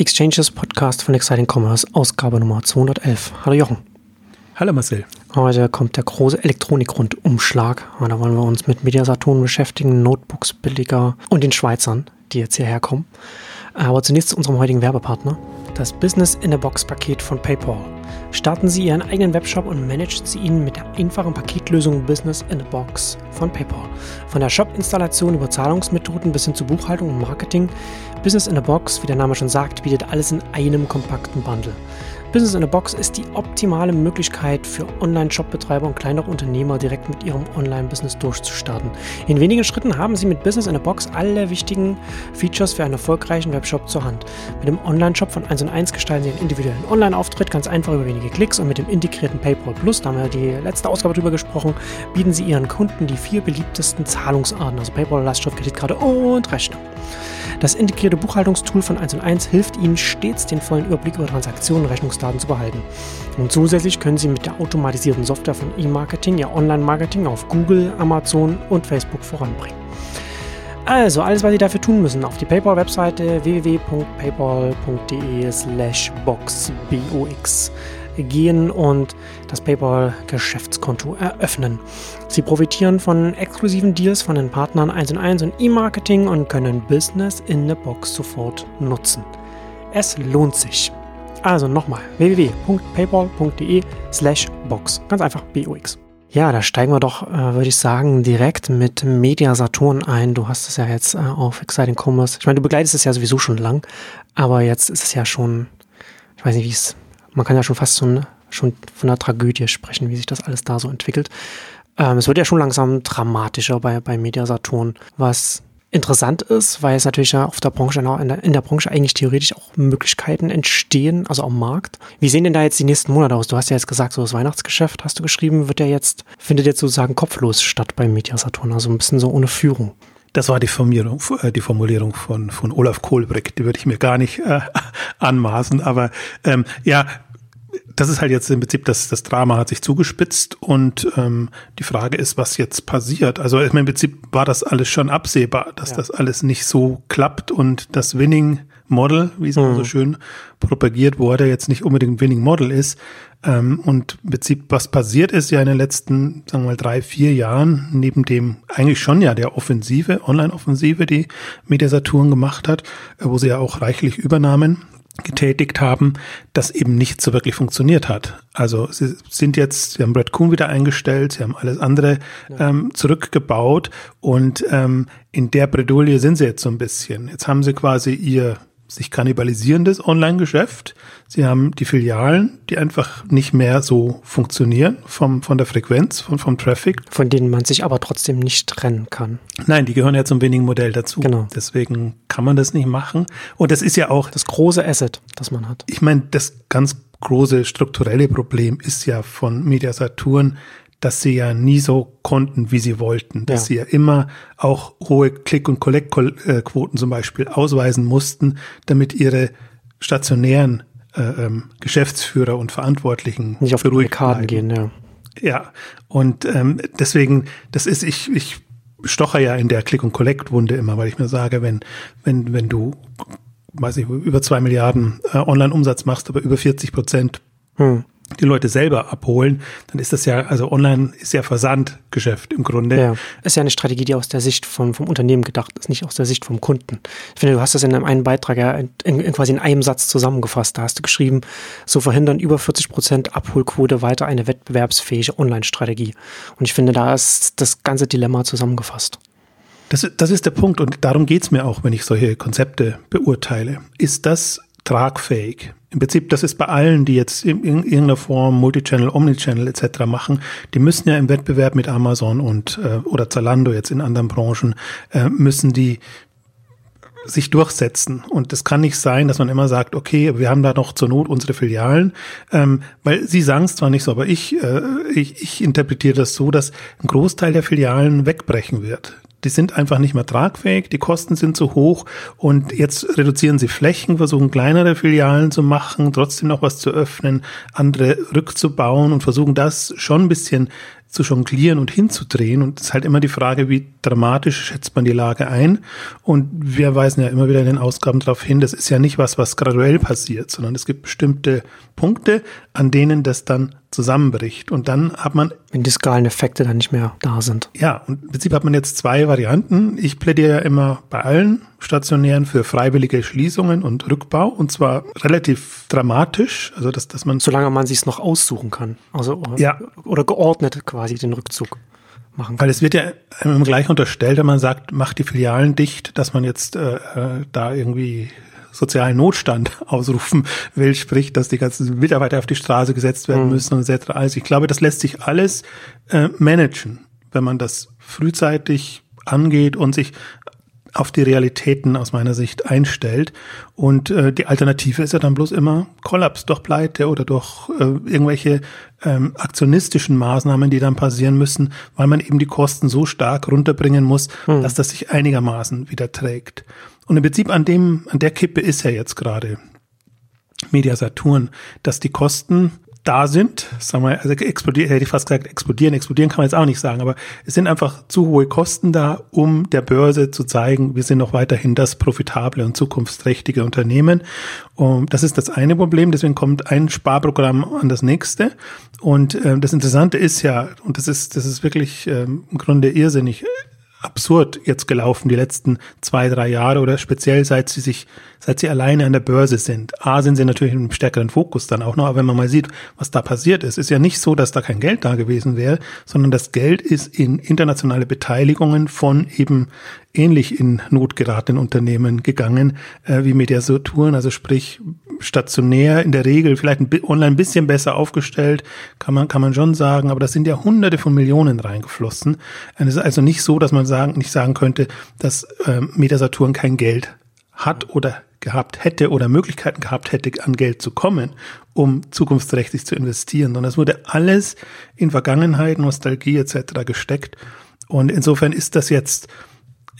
Exchanges Podcast von Exciting Commerce, Ausgabe Nummer 211. Hallo Jochen. Hallo Marcel. Heute kommt der große Elektronikrundumschlag. Da wollen wir uns mit Mediasaturn beschäftigen, Notebooks billiger und den Schweizern, die jetzt hierher kommen. Aber zunächst zu unserem heutigen Werbepartner, das Business in a Box Paket von PayPal. Starten Sie Ihren eigenen Webshop und managen Sie ihn mit der einfachen Paketlösung Business in a Box von PayPal. Von der Shop-Installation über Zahlungsmethoden bis hin zu Buchhaltung und Marketing. Business in a Box, wie der Name schon sagt, bietet alles in einem kompakten Bundle. Business in a Box ist die optimale Möglichkeit für Online-Shop-Betreiber und kleinere Unternehmer direkt mit ihrem Online-Business durchzustarten. In wenigen Schritten haben Sie mit Business in a Box alle wichtigen Features für einen erfolgreichen Webshop zur Hand. Mit dem Online-Shop von 1 und 1 gestalten Sie einen individuellen Online-Auftritt ganz einfach über wenige Klicks und mit dem integrierten PayPal Plus, da haben wir die letzte Ausgabe drüber gesprochen, bieten Sie Ihren Kunden die vier beliebtesten Zahlungsarten, also PayPal, Lastschrift, Kreditkarte und Rechnung. Das integrierte Buchhaltungstool von 1 und 1 hilft Ihnen stets, den vollen Überblick über Transaktionen und Rechnungsdaten zu behalten. Und zusätzlich können Sie mit der automatisierten Software von E-Marketing Ihr Online-Marketing auf Google, Amazon und Facebook voranbringen. Also, alles, was Sie dafür tun müssen, auf die PayPal-Webseite www.paypal.de slash box gehen und das PayPal-Geschäftskonto eröffnen. Sie profitieren von exklusiven Deals von den Partnern 1 und 1 und E-Marketing und können Business in the Box sofort nutzen. Es lohnt sich. Also nochmal www.paypal.de slash box. Ganz einfach BOX. Ja, da steigen wir doch, äh, würde ich sagen, direkt mit Media Saturn ein. Du hast es ja jetzt äh, auf Exciting Commerce. Ich meine, du begleitest es ja sowieso schon lang, aber jetzt ist es ja schon, ich weiß nicht, wie es man kann ja schon fast so schon von einer Tragödie sprechen, wie sich das alles da so entwickelt. Ähm, es wird ja schon langsam dramatischer bei, bei Media Saturn, was interessant ist, weil es natürlich ja auf der Branche, in der, in der Branche eigentlich theoretisch auch Möglichkeiten entstehen, also am Markt. Wie sehen denn da jetzt die nächsten Monate aus? Du hast ja jetzt gesagt, so das Weihnachtsgeschäft, hast du geschrieben, wird ja jetzt, findet jetzt sozusagen kopflos statt bei Media Saturn, also ein bisschen so ohne Führung. Das war die Formulierung, äh, die Formulierung von, von Olaf Kohlbrick. Die würde ich mir gar nicht äh, anmaßen. Aber ähm, ja, das ist halt jetzt im Prinzip, das, das Drama hat sich zugespitzt und ähm, die Frage ist, was jetzt passiert. Also im Prinzip war das alles schon absehbar, dass ja. das alles nicht so klappt und das Winning Model, wie es mhm. so schön propagiert wurde, jetzt nicht unbedingt Winning Model ist. Ähm, und im Prinzip, was passiert ist ja in den letzten, sagen wir mal, drei, vier Jahren, neben dem eigentlich schon ja der Offensive, Online-Offensive, die Mediasaturn gemacht hat, äh, wo sie ja auch reichlich Übernahmen getätigt haben, das eben nicht so wirklich funktioniert hat. Also sie sind jetzt, sie haben Brad Kuhn wieder eingestellt, sie haben alles andere ähm, zurückgebaut und ähm, in der Bredouille sind sie jetzt so ein bisschen. Jetzt haben sie quasi ihr sich kannibalisierendes Online-Geschäft. Sie haben die Filialen, die einfach nicht mehr so funktionieren vom, von der Frequenz, von, vom Traffic. Von denen man sich aber trotzdem nicht trennen kann. Nein, die gehören ja zum wenigen Modell dazu. Genau. Deswegen kann man das nicht machen. Und das ist ja auch das große Asset, das man hat. Ich meine, das ganz große strukturelle Problem ist ja von Media Saturn, dass sie ja nie so konnten, wie sie wollten, dass ja. sie ja immer auch hohe Click- und Collect-Quoten zum Beispiel ausweisen mussten, damit ihre stationären äh, ähm, Geschäftsführer und Verantwortlichen nicht auf die Karten gehen, ja. Ja, und ähm, deswegen, das ist, ich, ich stocher ja in der Click- und Collect-Wunde immer, weil ich mir sage, wenn, wenn, wenn du, weiß ich, über zwei Milliarden äh, Online-Umsatz machst, aber über 40 Prozent hm die Leute selber abholen, dann ist das ja, also online ist ja Versandgeschäft im Grunde. Ja, ist ja eine Strategie, die aus der Sicht vom, vom Unternehmen gedacht ist, nicht aus der Sicht vom Kunden. Ich finde, du hast das in einem Beitrag ja in, in, quasi in einem Satz zusammengefasst. Da hast du geschrieben, so verhindern über 40 Prozent Abholquote weiter eine wettbewerbsfähige Online-Strategie. Und ich finde, da ist das ganze Dilemma zusammengefasst. Das, das ist der Punkt und darum geht's mir auch, wenn ich solche Konzepte beurteile. Ist das tragfähig? Im Prinzip, das ist bei allen, die jetzt in, irgendeiner Form Multichannel, Omnichannel etc. machen, die müssen ja im Wettbewerb mit Amazon und äh, oder Zalando jetzt in anderen Branchen äh, müssen die sich durchsetzen. Und es kann nicht sein, dass man immer sagt, okay, wir haben da noch zur Not unsere Filialen, ähm, weil Sie sagen es zwar nicht so, aber ich, äh, ich, ich interpretiere das so, dass ein Großteil der Filialen wegbrechen wird die sind einfach nicht mehr tragfähig, die Kosten sind zu hoch und jetzt reduzieren sie Flächen, versuchen kleinere Filialen zu machen, trotzdem noch was zu öffnen, andere rückzubauen und versuchen das schon ein bisschen zu jonglieren und hinzudrehen. Und es ist halt immer die Frage, wie dramatisch schätzt man die Lage ein. Und wir weisen ja immer wieder in den Ausgaben darauf hin, das ist ja nicht was, was graduell passiert, sondern es gibt bestimmte Punkte, an denen das dann zusammenbricht. Und dann hat man. Wenn die Skaleneffekte dann nicht mehr da sind. Ja, und im Prinzip hat man jetzt zwei Varianten. Ich plädiere ja immer bei allen Stationären für freiwillige Schließungen und Rückbau. Und zwar relativ dramatisch. Also, dass, dass man. Solange man sich noch aussuchen kann. Also, ja. oder geordnet quasi den Rückzug machen kann. Weil es wird ja immer gleich unterstellt, wenn man sagt, macht die Filialen dicht, dass man jetzt äh, äh da irgendwie sozialen Notstand ausrufen will, sprich, dass die ganzen Mitarbeiter auf die Straße gesetzt werden mhm. müssen und etc. Also ich glaube, das lässt sich alles äh, managen, wenn man das frühzeitig angeht und sich auf die Realitäten aus meiner Sicht einstellt. Und äh, die Alternative ist ja dann bloß immer Kollaps durch Pleite oder durch äh, irgendwelche ähm, aktionistischen Maßnahmen, die dann passieren müssen, weil man eben die Kosten so stark runterbringen muss, hm. dass das sich einigermaßen wieder trägt. Und im Prinzip an dem, an der Kippe ist er jetzt gerade. Media Saturn, dass die Kosten da sind, sagen wir, also explodieren, hätte ich fast gesagt, explodieren, explodieren kann man jetzt auch nicht sagen, aber es sind einfach zu hohe Kosten da, um der Börse zu zeigen, wir sind noch weiterhin das profitable und zukunftsträchtige Unternehmen. Und das ist das eine Problem, deswegen kommt ein Sparprogramm an das nächste. Und äh, das Interessante ist ja, und das ist, das ist wirklich äh, im Grunde irrsinnig, absurd jetzt gelaufen die letzten zwei, drei Jahre oder speziell seit sie sich, seit sie alleine an der Börse sind. A, sind sie natürlich im stärkeren Fokus dann auch noch, aber wenn man mal sieht, was da passiert ist, ist ja nicht so, dass da kein Geld da gewesen wäre, sondern das Geld ist in internationale Beteiligungen von eben ähnlich in Not geratenen Unternehmen gegangen, äh, wie Mediasaturen, also sprich stationär in der Regel vielleicht ein, online ein bisschen besser aufgestellt, kann man, kann man schon sagen, aber das sind ja hunderte von Millionen reingeflossen. Es ist also nicht so, dass man sagen, nicht sagen könnte, dass äh, Mediasaturn kein Geld hat oder gehabt hätte oder Möglichkeiten gehabt hätte, an Geld zu kommen, um zukunftsträchtig zu investieren, sondern es wurde alles in Vergangenheit, Nostalgie etc. gesteckt. Und insofern ist das jetzt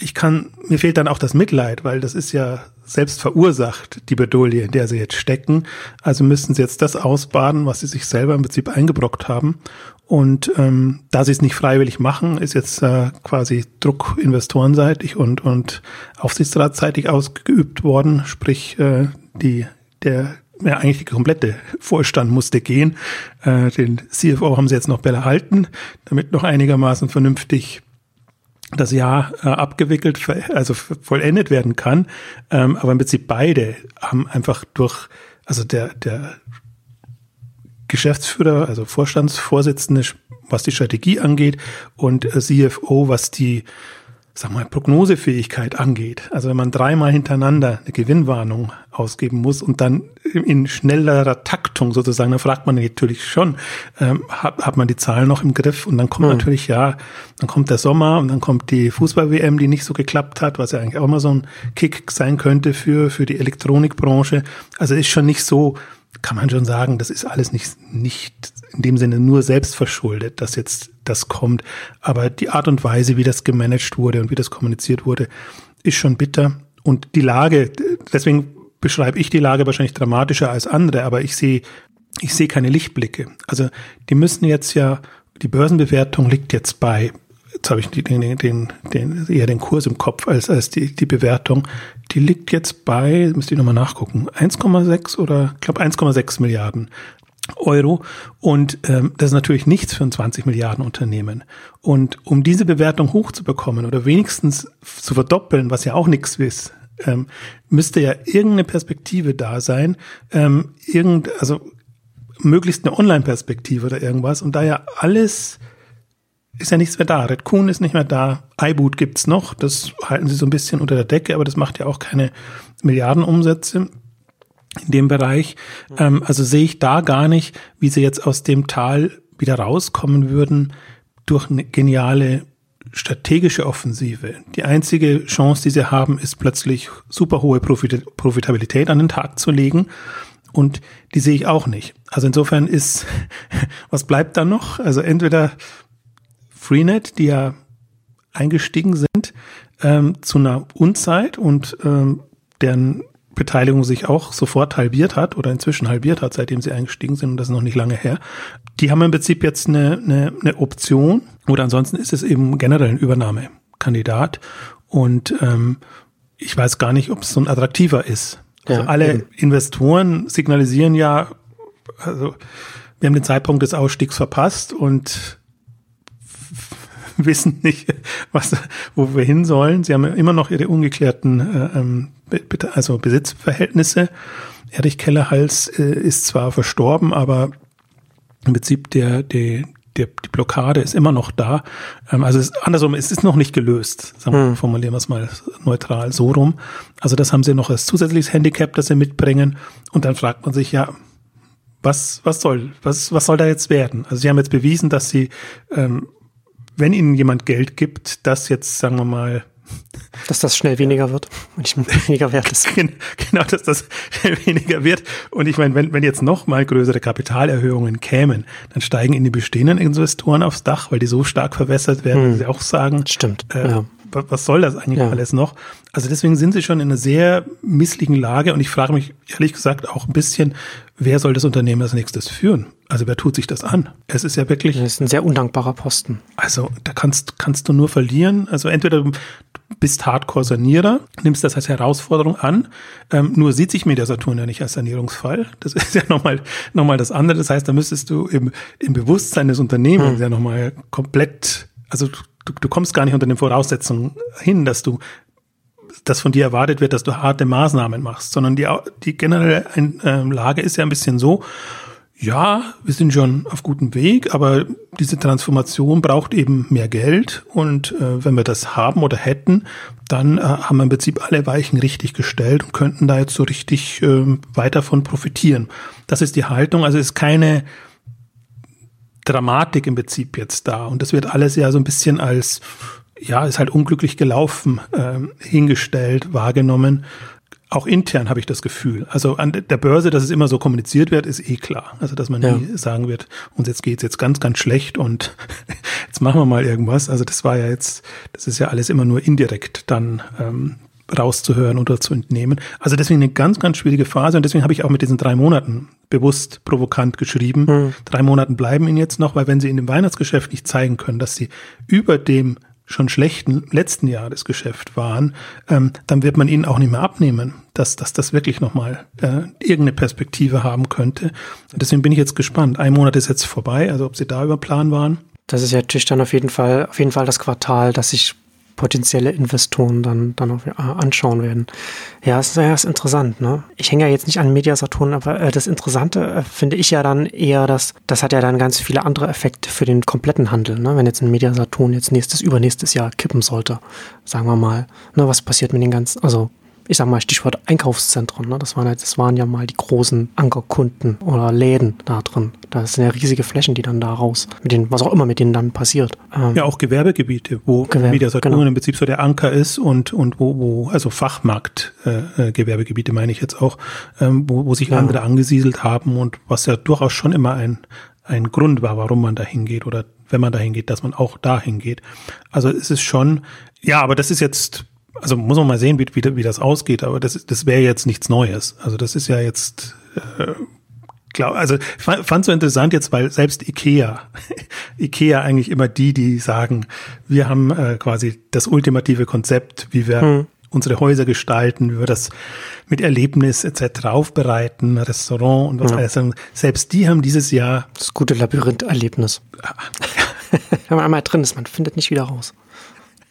ich kann, mir fehlt dann auch das Mitleid, weil das ist ja selbst verursacht, die Bedolie, in der sie jetzt stecken. Also müssen sie jetzt das ausbaden, was sie sich selber im Prinzip eingebrockt haben. Und ähm, da sie es nicht freiwillig machen, ist jetzt äh, quasi Druck investorenseitig und, und aufsichtsratsseitig ausgeübt worden. Sprich, äh, die, der ja, eigentlich die komplette Vorstand musste gehen. Äh, den CFO haben sie jetzt noch behalten, damit noch einigermaßen vernünftig das Jahr äh, abgewickelt, also vollendet werden kann. Ähm, aber im Prinzip beide haben einfach durch, also der, der Geschäftsführer, also Vorstandsvorsitzende, was die Strategie angeht und äh, CFO, was die sag mal, Prognosefähigkeit angeht. Also wenn man dreimal hintereinander eine Gewinnwarnung ausgeben muss und dann in schnellerer Taktung sozusagen, dann fragt man natürlich schon, ähm, hat, hat man die Zahlen noch im Griff? Und dann kommt mhm. natürlich, ja, dann kommt der Sommer und dann kommt die Fußball-WM, die nicht so geklappt hat, was ja eigentlich auch mal so ein Kick sein könnte für, für die Elektronikbranche. Also ist schon nicht so, kann man schon sagen, das ist alles nicht, nicht in dem Sinne nur selbst verschuldet, dass jetzt das kommt. Aber die Art und Weise, wie das gemanagt wurde und wie das kommuniziert wurde, ist schon bitter. Und die Lage, deswegen beschreibe ich die Lage wahrscheinlich dramatischer als andere, aber ich sehe, ich sehe keine Lichtblicke. Also die müssen jetzt ja, die Börsenbewertung liegt jetzt bei, jetzt habe ich den, den, den, den, eher den Kurs im Kopf als, als die, die Bewertung, die liegt jetzt bei, müsste ich nochmal nachgucken, 1,6 oder ich glaube 1,6 Milliarden. Euro. Und ähm, das ist natürlich nichts für ein 20 Milliarden Unternehmen. Und um diese Bewertung hochzubekommen oder wenigstens zu verdoppeln, was ja auch nichts ist, ähm, müsste ja irgendeine Perspektive da sein, ähm, irgend, also möglichst eine Online-Perspektive oder irgendwas. Und da ja alles ist ja nichts mehr da. Red Kuhn ist nicht mehr da. iBoot gibt's noch. Das halten sie so ein bisschen unter der Decke, aber das macht ja auch keine Milliardenumsätze in dem Bereich. Ähm, also sehe ich da gar nicht, wie sie jetzt aus dem Tal wieder rauskommen würden durch eine geniale strategische Offensive. Die einzige Chance, die sie haben, ist plötzlich super hohe Profit Profitabilität an den Tag zu legen. Und die sehe ich auch nicht. Also insofern ist, was bleibt da noch? Also entweder Freenet, die ja eingestiegen sind ähm, zu einer Unzeit und ähm, deren Beteiligung sich auch sofort halbiert hat oder inzwischen halbiert hat, seitdem sie eingestiegen sind und das ist noch nicht lange her. Die haben im Prinzip jetzt eine, eine, eine Option oder ansonsten ist es eben generell ein Übernahmekandidat und ähm, ich weiß gar nicht, ob es so ein attraktiver ist. Also ja, alle eben. Investoren signalisieren ja, also wir haben den Zeitpunkt des Ausstiegs verpasst und wissen nicht, was, wo wir hin sollen. Sie haben immer noch ihre ungeklärten äh, ähm, also Besitzverhältnisse. Erich Kellerhals äh, ist zwar verstorben, aber im Prinzip der, der, der, die Blockade ist immer noch da. Ähm, also es, andersrum, es ist noch nicht gelöst. Sagen wir, hm. Formulieren wir es mal neutral so rum. Also das haben sie noch als zusätzliches Handicap, das sie mitbringen. Und dann fragt man sich, ja, was, was soll, was, was soll da jetzt werden? Also sie haben jetzt bewiesen, dass sie, ähm, wenn ihnen jemand Geld gibt, das jetzt, sagen wir mal, dass das schnell weniger wird und nicht weniger wert ist. Genau, dass das schnell weniger wird. Und ich meine, wenn, wenn jetzt noch mal größere Kapitalerhöhungen kämen, dann steigen in die bestehenden Investoren aufs Dach, weil die so stark verwässert werden, hm. dass sie auch sagen, stimmt. Äh, ja was soll das eigentlich ja. alles noch? Also deswegen sind sie schon in einer sehr misslichen Lage und ich frage mich ehrlich gesagt auch ein bisschen, wer soll das Unternehmen als nächstes führen? Also wer tut sich das an? Es ist ja wirklich. Das ist ein sehr undankbarer Posten. Also da kannst, kannst du nur verlieren. Also entweder du bist Hardcore-Sanierer, nimmst das als Herausforderung an. Ähm, nur sieht sich Media Saturn ja nicht als Sanierungsfall. Das ist ja nochmal noch mal das andere. Das heißt, da müsstest du im, im Bewusstsein des Unternehmens hm. ja nochmal komplett, also du, du kommst gar nicht unter den Voraussetzungen hin, dass du dass von dir erwartet wird, dass du harte Maßnahmen machst, sondern die, die generelle ähm, Lage ist ja ein bisschen so, ja, wir sind schon auf gutem Weg, aber diese Transformation braucht eben mehr Geld und äh, wenn wir das haben oder hätten, dann äh, haben wir im Prinzip alle Weichen richtig gestellt und könnten da jetzt so richtig äh, weiter von profitieren. Das ist die Haltung, also ist keine Dramatik im Prinzip jetzt da. Und das wird alles ja so ein bisschen als, ja, ist halt unglücklich gelaufen, äh, hingestellt, wahrgenommen. Auch intern habe ich das Gefühl. Also an der Börse, dass es immer so kommuniziert wird, ist eh klar. Also dass man ja. nie sagen wird, uns jetzt geht's jetzt ganz, ganz schlecht und jetzt machen wir mal irgendwas. Also das war ja jetzt, das ist ja alles immer nur indirekt dann ähm, rauszuhören oder zu entnehmen. Also deswegen eine ganz, ganz schwierige Phase und deswegen habe ich auch mit diesen drei Monaten bewusst provokant geschrieben. Mhm. Drei Monaten bleiben ihnen jetzt noch, weil wenn sie in dem Weihnachtsgeschäft nicht zeigen können, dass sie über dem schon schlechten letzten Jahresgeschäft waren, ähm, dann wird man ihnen auch nicht mehr abnehmen, dass, dass das wirklich nochmal äh, irgendeine Perspektive haben könnte. Und deswegen bin ich jetzt gespannt. Ein Monat ist jetzt vorbei, also ob sie da über Plan waren. Das ist ja natürlich dann auf jeden Fall, auf jeden Fall das Quartal, das sich potenzielle Investoren dann, dann auch, äh, anschauen werden. Ja, es ist, ja, ist interessant. Ne? Ich hänge ja jetzt nicht an Mediasaturn, aber äh, das Interessante äh, finde ich ja dann eher, dass das hat ja dann ganz viele andere Effekte für den kompletten Handel. Ne? Wenn jetzt ein Mediasaturn jetzt nächstes, übernächstes Jahr kippen sollte, sagen wir mal, ne, was passiert mit den ganzen, also ich sag mal Stichwort Einkaufszentren, ne? das, waren, das waren ja mal die großen Ankerkunden oder Läden da drin. Das sind ja riesige Flächen, die dann da raus, mit denen, was auch immer mit denen dann passiert. Ähm, ja, auch Gewerbegebiete, wo Gewerbe, Mediasaturn genau. im Prinzip so der Anker ist und, und wo, wo also Fachmarkt-Gewerbegebiete äh, äh meine ich jetzt auch, ähm, wo, wo sich ja. andere angesiedelt haben und was ja durchaus schon immer ein, ein Grund war, warum man da hingeht oder wenn man dahin geht, dass man auch dahin geht. Also es ist schon, ja, aber das ist jetzt also muss man mal sehen, wie, wie, wie das ausgeht, aber das, das wäre jetzt nichts Neues. Also das ist ja jetzt, äh, glaub, also ich fand so interessant jetzt, weil selbst Ikea, Ikea eigentlich immer die, die sagen, wir haben äh, quasi das ultimative Konzept, wie wir hm. unsere Häuser gestalten, wie wir das mit Erlebnis etc. aufbereiten, Restaurant und was ja. alles. Selbst die haben dieses Jahr das gute Labyrinth-Erlebnis. Wenn man einmal drin ist, man findet nicht wieder raus.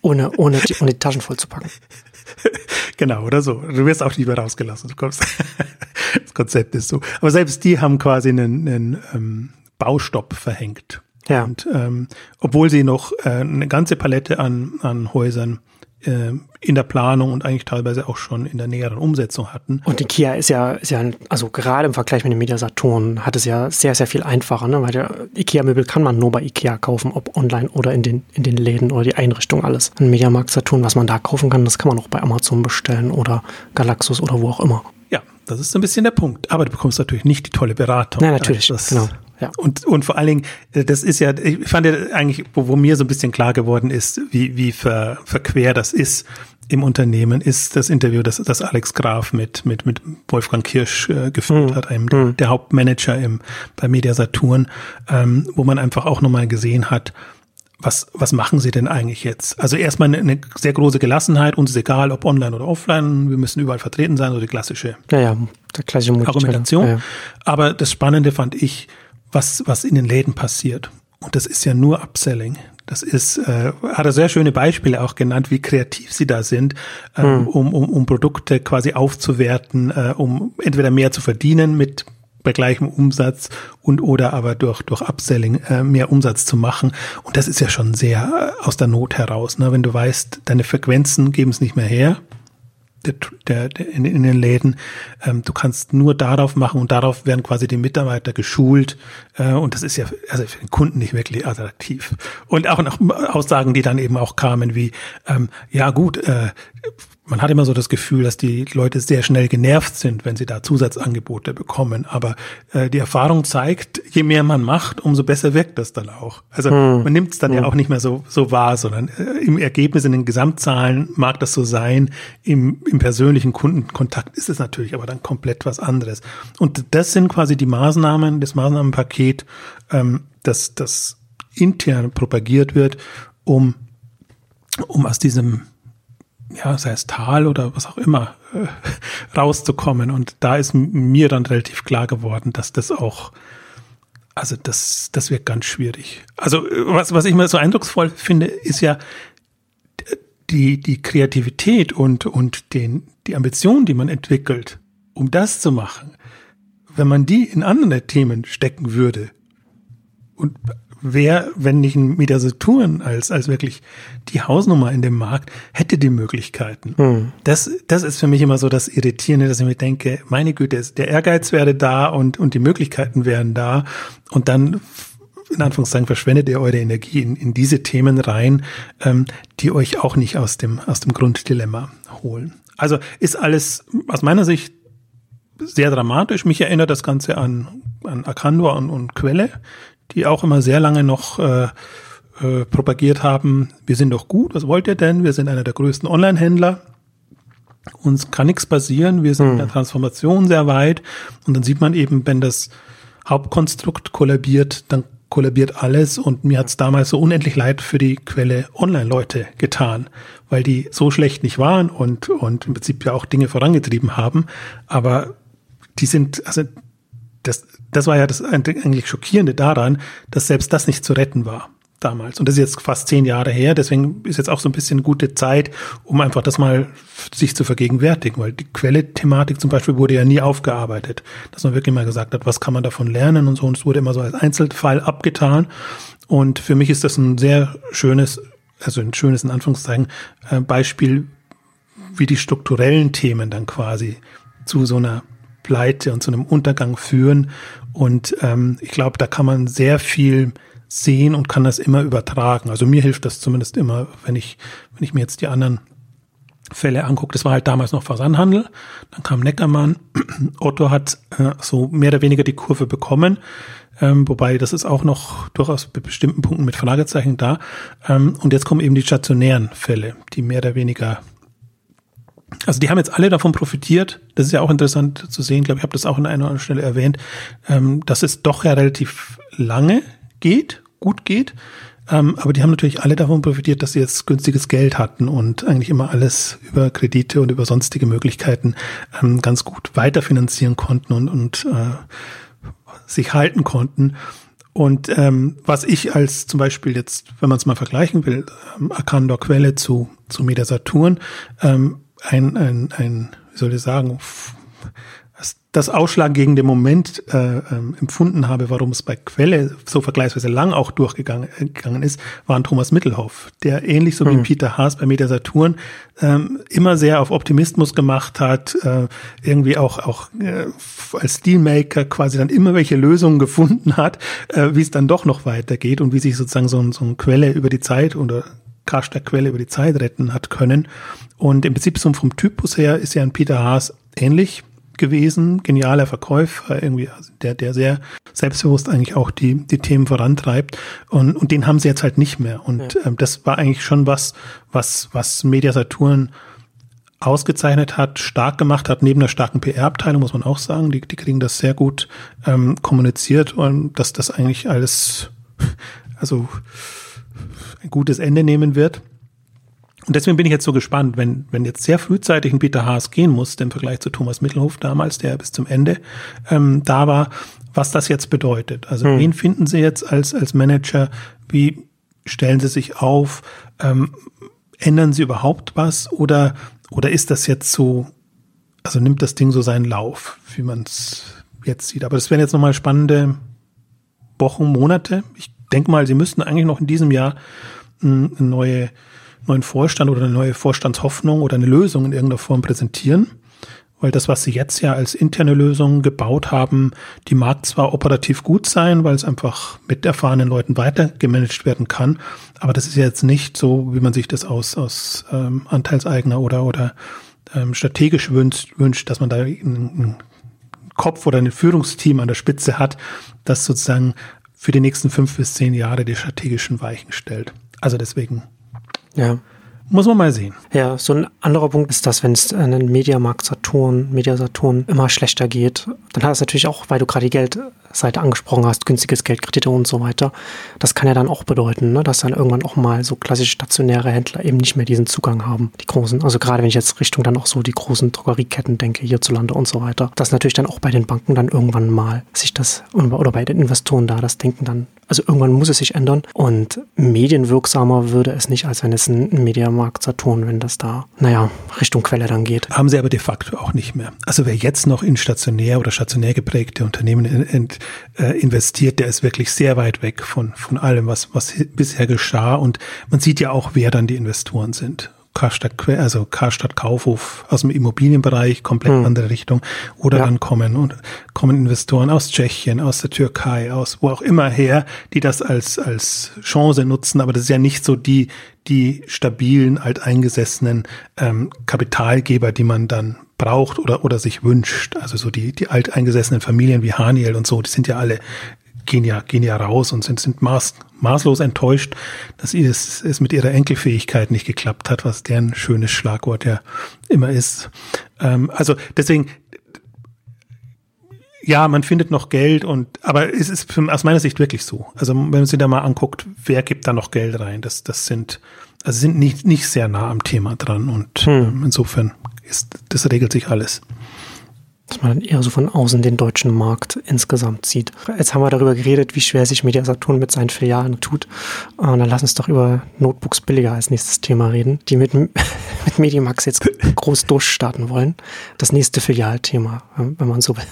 Ohne, ohne, die, ohne die Taschen voll zu packen. Genau, oder so. Du wirst auch lieber rausgelassen. Du kommst. das Konzept ist so. Aber selbst die haben quasi einen, einen ähm, Baustopp verhängt. Ja. Und ähm, obwohl sie noch äh, eine ganze Palette an, an Häusern in der Planung und eigentlich teilweise auch schon in der näheren Umsetzung hatten. Und Ikea ist ja, ist ja, also gerade im Vergleich mit dem Media Saturn hat es ja sehr, sehr viel einfacher, ne? weil der Ikea-Möbel kann man nur bei Ikea kaufen, ob online oder in den, in den Läden oder die Einrichtung alles. Ein Mediamarkt Saturn, was man da kaufen kann, das kann man auch bei Amazon bestellen oder Galaxus oder wo auch immer. Das ist so ein bisschen der Punkt. Aber du bekommst natürlich nicht die tolle Beratung. Ja, natürlich, das, genau. Ja. Und, und vor allen Dingen, äh, das ist ja, ich fand ja eigentlich, wo, wo mir so ein bisschen klar geworden ist, wie, wie ver, verquer das ist im Unternehmen, ist das Interview, das, das Alex Graf mit, mit, mit Wolfgang Kirsch äh, geführt mhm. hat, einem mhm. der Hauptmanager im, bei Media Saturn, ähm, wo man einfach auch nochmal gesehen hat, was, was machen Sie denn eigentlich jetzt? Also erstmal eine, eine, sehr große Gelassenheit, uns ist egal, ob online oder offline, wir müssen überall vertreten sein, so die klassische, ja, ja, der klassische Argumentation. Ja, ja. Aber das Spannende fand ich, was, was in den Läden passiert. Und das ist ja nur Upselling. Das ist, äh, hat er sehr schöne Beispiele auch genannt, wie kreativ sie da sind, ähm, hm. um, um, um Produkte quasi aufzuwerten, äh, um entweder mehr zu verdienen mit bei gleichem Umsatz und oder aber durch, durch Upselling äh, mehr Umsatz zu machen. Und das ist ja schon sehr äh, aus der Not heraus. Ne? Wenn du weißt, deine Frequenzen geben es nicht mehr her, der, der, der in, in, den Läden. Ähm, du kannst nur darauf machen und darauf werden quasi die Mitarbeiter geschult. Äh, und das ist ja also für den Kunden nicht wirklich attraktiv. Und auch noch Aussagen, die dann eben auch kamen wie, ähm, ja gut, äh, man hat immer so das Gefühl, dass die Leute sehr schnell genervt sind, wenn sie da Zusatzangebote bekommen. Aber äh, die Erfahrung zeigt, je mehr man macht, umso besser wirkt das dann auch. Also hm. man nimmt es dann hm. ja auch nicht mehr so, so wahr, sondern äh, im Ergebnis, in den Gesamtzahlen mag das so sein. Im, Im persönlichen Kundenkontakt ist es natürlich aber dann komplett was anderes. Und das sind quasi die Maßnahmen, das Maßnahmenpaket, ähm, das, das intern propagiert wird, um, um aus diesem ja, sei es Tal oder was auch immer, äh, rauszukommen. Und da ist mir dann relativ klar geworden, dass das auch, also das, das wird ganz schwierig. Also was, was ich mir so eindrucksvoll finde, ist ja die, die Kreativität und, und den, die Ambition, die man entwickelt, um das zu machen. Wenn man die in andere Themen stecken würde und wer, wenn nicht ein Media Saturn als, als wirklich die Hausnummer in dem Markt, hätte die Möglichkeiten. Hm. Das, das ist für mich immer so das Irritierende, dass ich mir denke, meine Güte, der Ehrgeiz wäre da und, und die Möglichkeiten wären da. Und dann in Anführungszeichen verschwendet ihr eure Energie in, in diese Themen rein, ähm, die euch auch nicht aus dem, aus dem Grunddilemma holen. Also ist alles aus meiner Sicht sehr dramatisch. Mich erinnert das Ganze an, an Arcandor und, und Quelle, die auch immer sehr lange noch äh, äh, propagiert haben, wir sind doch gut, was wollt ihr denn? Wir sind einer der größten Online-Händler. Uns kann nichts passieren, wir sind hm. in der Transformation sehr weit. Und dann sieht man eben, wenn das Hauptkonstrukt kollabiert, dann kollabiert alles und mir hat's damals so unendlich leid für die Quelle Online-Leute getan, weil die so schlecht nicht waren und, und im Prinzip ja auch Dinge vorangetrieben haben, aber die sind, also das, das war ja das eigentlich Schockierende daran, dass selbst das nicht zu retten war damals. Und das ist jetzt fast zehn Jahre her, deswegen ist jetzt auch so ein bisschen gute Zeit, um einfach das mal sich zu vergegenwärtigen, weil die Quelle-Thematik zum Beispiel wurde ja nie aufgearbeitet, dass man wirklich mal gesagt hat, was kann man davon lernen und so, und es wurde immer so als Einzelfall abgetan. Und für mich ist das ein sehr schönes, also ein schönes in Anführungszeichen, äh, Beispiel, wie die strukturellen Themen dann quasi zu so einer Pleite und zu einem Untergang führen. Und ähm, ich glaube, da kann man sehr viel sehen und kann das immer übertragen. Also mir hilft das zumindest immer, wenn ich, wenn ich mir jetzt die anderen Fälle angucke. Das war halt damals noch Versandhandel. Dann kam Neckermann. Otto hat äh, so mehr oder weniger die Kurve bekommen. Ähm, wobei das ist auch noch durchaus bei bestimmten Punkten mit Fragezeichen da. Ähm, und jetzt kommen eben die stationären Fälle, die mehr oder weniger also die haben jetzt alle davon profitiert. Das ist ja auch interessant zu sehen. Ich glaube, ich habe das auch an einer Stelle erwähnt, ähm, dass es doch ja relativ lange geht, gut geht. Ähm, aber die haben natürlich alle davon profitiert, dass sie jetzt günstiges Geld hatten und eigentlich immer alles über Kredite und über sonstige Möglichkeiten ähm, ganz gut weiterfinanzieren konnten und, und äh, sich halten konnten. Und ähm, was ich als zum Beispiel jetzt, wenn man es mal vergleichen will, ähm, Arcandor Quelle zu, zu Meta Saturn, ähm, ein, ein, ein, wie soll ich sagen, das ausschlaggebende Moment äh, ähm, empfunden habe, warum es bei Quelle so vergleichsweise lang auch durchgegangen gegangen ist, war ein Thomas Mittelhoff, der ähnlich so wie mhm. Peter Haas bei Media Saturn ähm, immer sehr auf Optimismus gemacht hat, äh, irgendwie auch auch äh, als Steelmaker quasi dann immer welche Lösungen gefunden hat, äh, wie es dann doch noch weitergeht und wie sich sozusagen so, ein, so eine Quelle über die Zeit oder Cash der Quelle über die Zeit retten hat können. Und im Prinzip so vom Typus her ist ja ein Peter Haas ähnlich gewesen, genialer Verkäufer, irgendwie, also der, der sehr selbstbewusst eigentlich auch die, die Themen vorantreibt. Und, und den haben sie jetzt halt nicht mehr. Und ja. ähm, das war eigentlich schon was, was, was Media Saturn ausgezeichnet hat, stark gemacht hat, neben der starken PR-Abteilung, muss man auch sagen. Die, die kriegen das sehr gut ähm, kommuniziert und dass das eigentlich alles, also ein gutes Ende nehmen wird. Und deswegen bin ich jetzt so gespannt, wenn, wenn jetzt sehr frühzeitig ein Peter Haas gehen musste im Vergleich zu Thomas Mittelhof damals, der bis zum Ende ähm, da war, was das jetzt bedeutet. Also hm. wen finden Sie jetzt als, als Manager? Wie stellen Sie sich auf? Ähm, ändern Sie überhaupt was? Oder, oder ist das jetzt so, also nimmt das Ding so seinen Lauf, wie man es jetzt sieht? Aber das wären jetzt nochmal spannende Wochen, Monate. Ich denke mal, Sie müssten eigentlich noch in diesem Jahr eine neue neuen Vorstand oder eine neue Vorstandshoffnung oder eine Lösung in irgendeiner Form präsentieren. Weil das, was sie jetzt ja als interne Lösung gebaut haben, die mag zwar operativ gut sein, weil es einfach mit erfahrenen Leuten weiter gemanagt werden kann, aber das ist ja jetzt nicht so, wie man sich das aus, aus ähm, Anteilseigner oder, oder ähm, strategisch wünscht, wünscht, dass man da einen Kopf oder ein Führungsteam an der Spitze hat, das sozusagen für die nächsten fünf bis zehn Jahre die strategischen Weichen stellt. Also deswegen ja. Muss man mal sehen. Ja, so ein anderer Punkt ist, dass wenn es einen Mediamarkt Saturn, Media Saturn immer schlechter geht, dann hat es natürlich auch, weil du gerade die Geldseite angesprochen hast, günstiges Geld, Kredite und so weiter. Das kann ja dann auch bedeuten, ne, dass dann irgendwann auch mal so klassische stationäre Händler eben nicht mehr diesen Zugang haben, die großen. Also gerade wenn ich jetzt Richtung dann auch so die großen Drogerieketten denke, hierzulande und so weiter, dass natürlich dann auch bei den Banken dann irgendwann mal sich das, oder bei den Investoren da das Denken dann also irgendwann muss es sich ändern und medienwirksamer würde es nicht, als wenn es ein Mediamarkt Saturn, wenn das da, naja, Richtung Quelle dann geht. Haben sie aber de facto auch nicht mehr. Also wer jetzt noch in stationär oder stationär geprägte Unternehmen in, in, äh, investiert, der ist wirklich sehr weit weg von, von allem, was, was bisher geschah und man sieht ja auch, wer dann die Investoren sind. Karstadt, also Karstadt Kaufhof aus dem Immobilienbereich, komplett hm. andere Richtung. Oder ja. dann kommen und kommen Investoren aus Tschechien, aus der Türkei, aus wo auch immer her, die das als, als Chance nutzen. Aber das ist ja nicht so die, die stabilen, alteingesessenen ähm, Kapitalgeber, die man dann braucht oder, oder sich wünscht. Also so die, die alteingesessenen Familien wie Haniel und so, die sind ja alle gehen ja, gehen ja raus und sind, sind maß, maßlos enttäuscht, dass es, es mit ihrer Enkelfähigkeit nicht geklappt hat, was deren schönes Schlagwort ja immer ist. Ähm, also deswegen, ja, man findet noch Geld und, aber es ist aus meiner Sicht wirklich so. Also wenn man sich da mal anguckt, wer gibt da noch Geld rein? Das, das sind, also sind nicht, nicht sehr nah am Thema dran und hm. ähm, insofern ist, das regelt sich alles dass man dann eher so von außen den deutschen Markt insgesamt sieht. Jetzt haben wir darüber geredet, wie schwer sich Media Saturn mit seinen Filialen tut. Und dann lass uns doch über Notebooks billiger als nächstes Thema reden, die mit, mit Mediamax jetzt groß durchstarten wollen. Das nächste Filialthema, wenn man so will.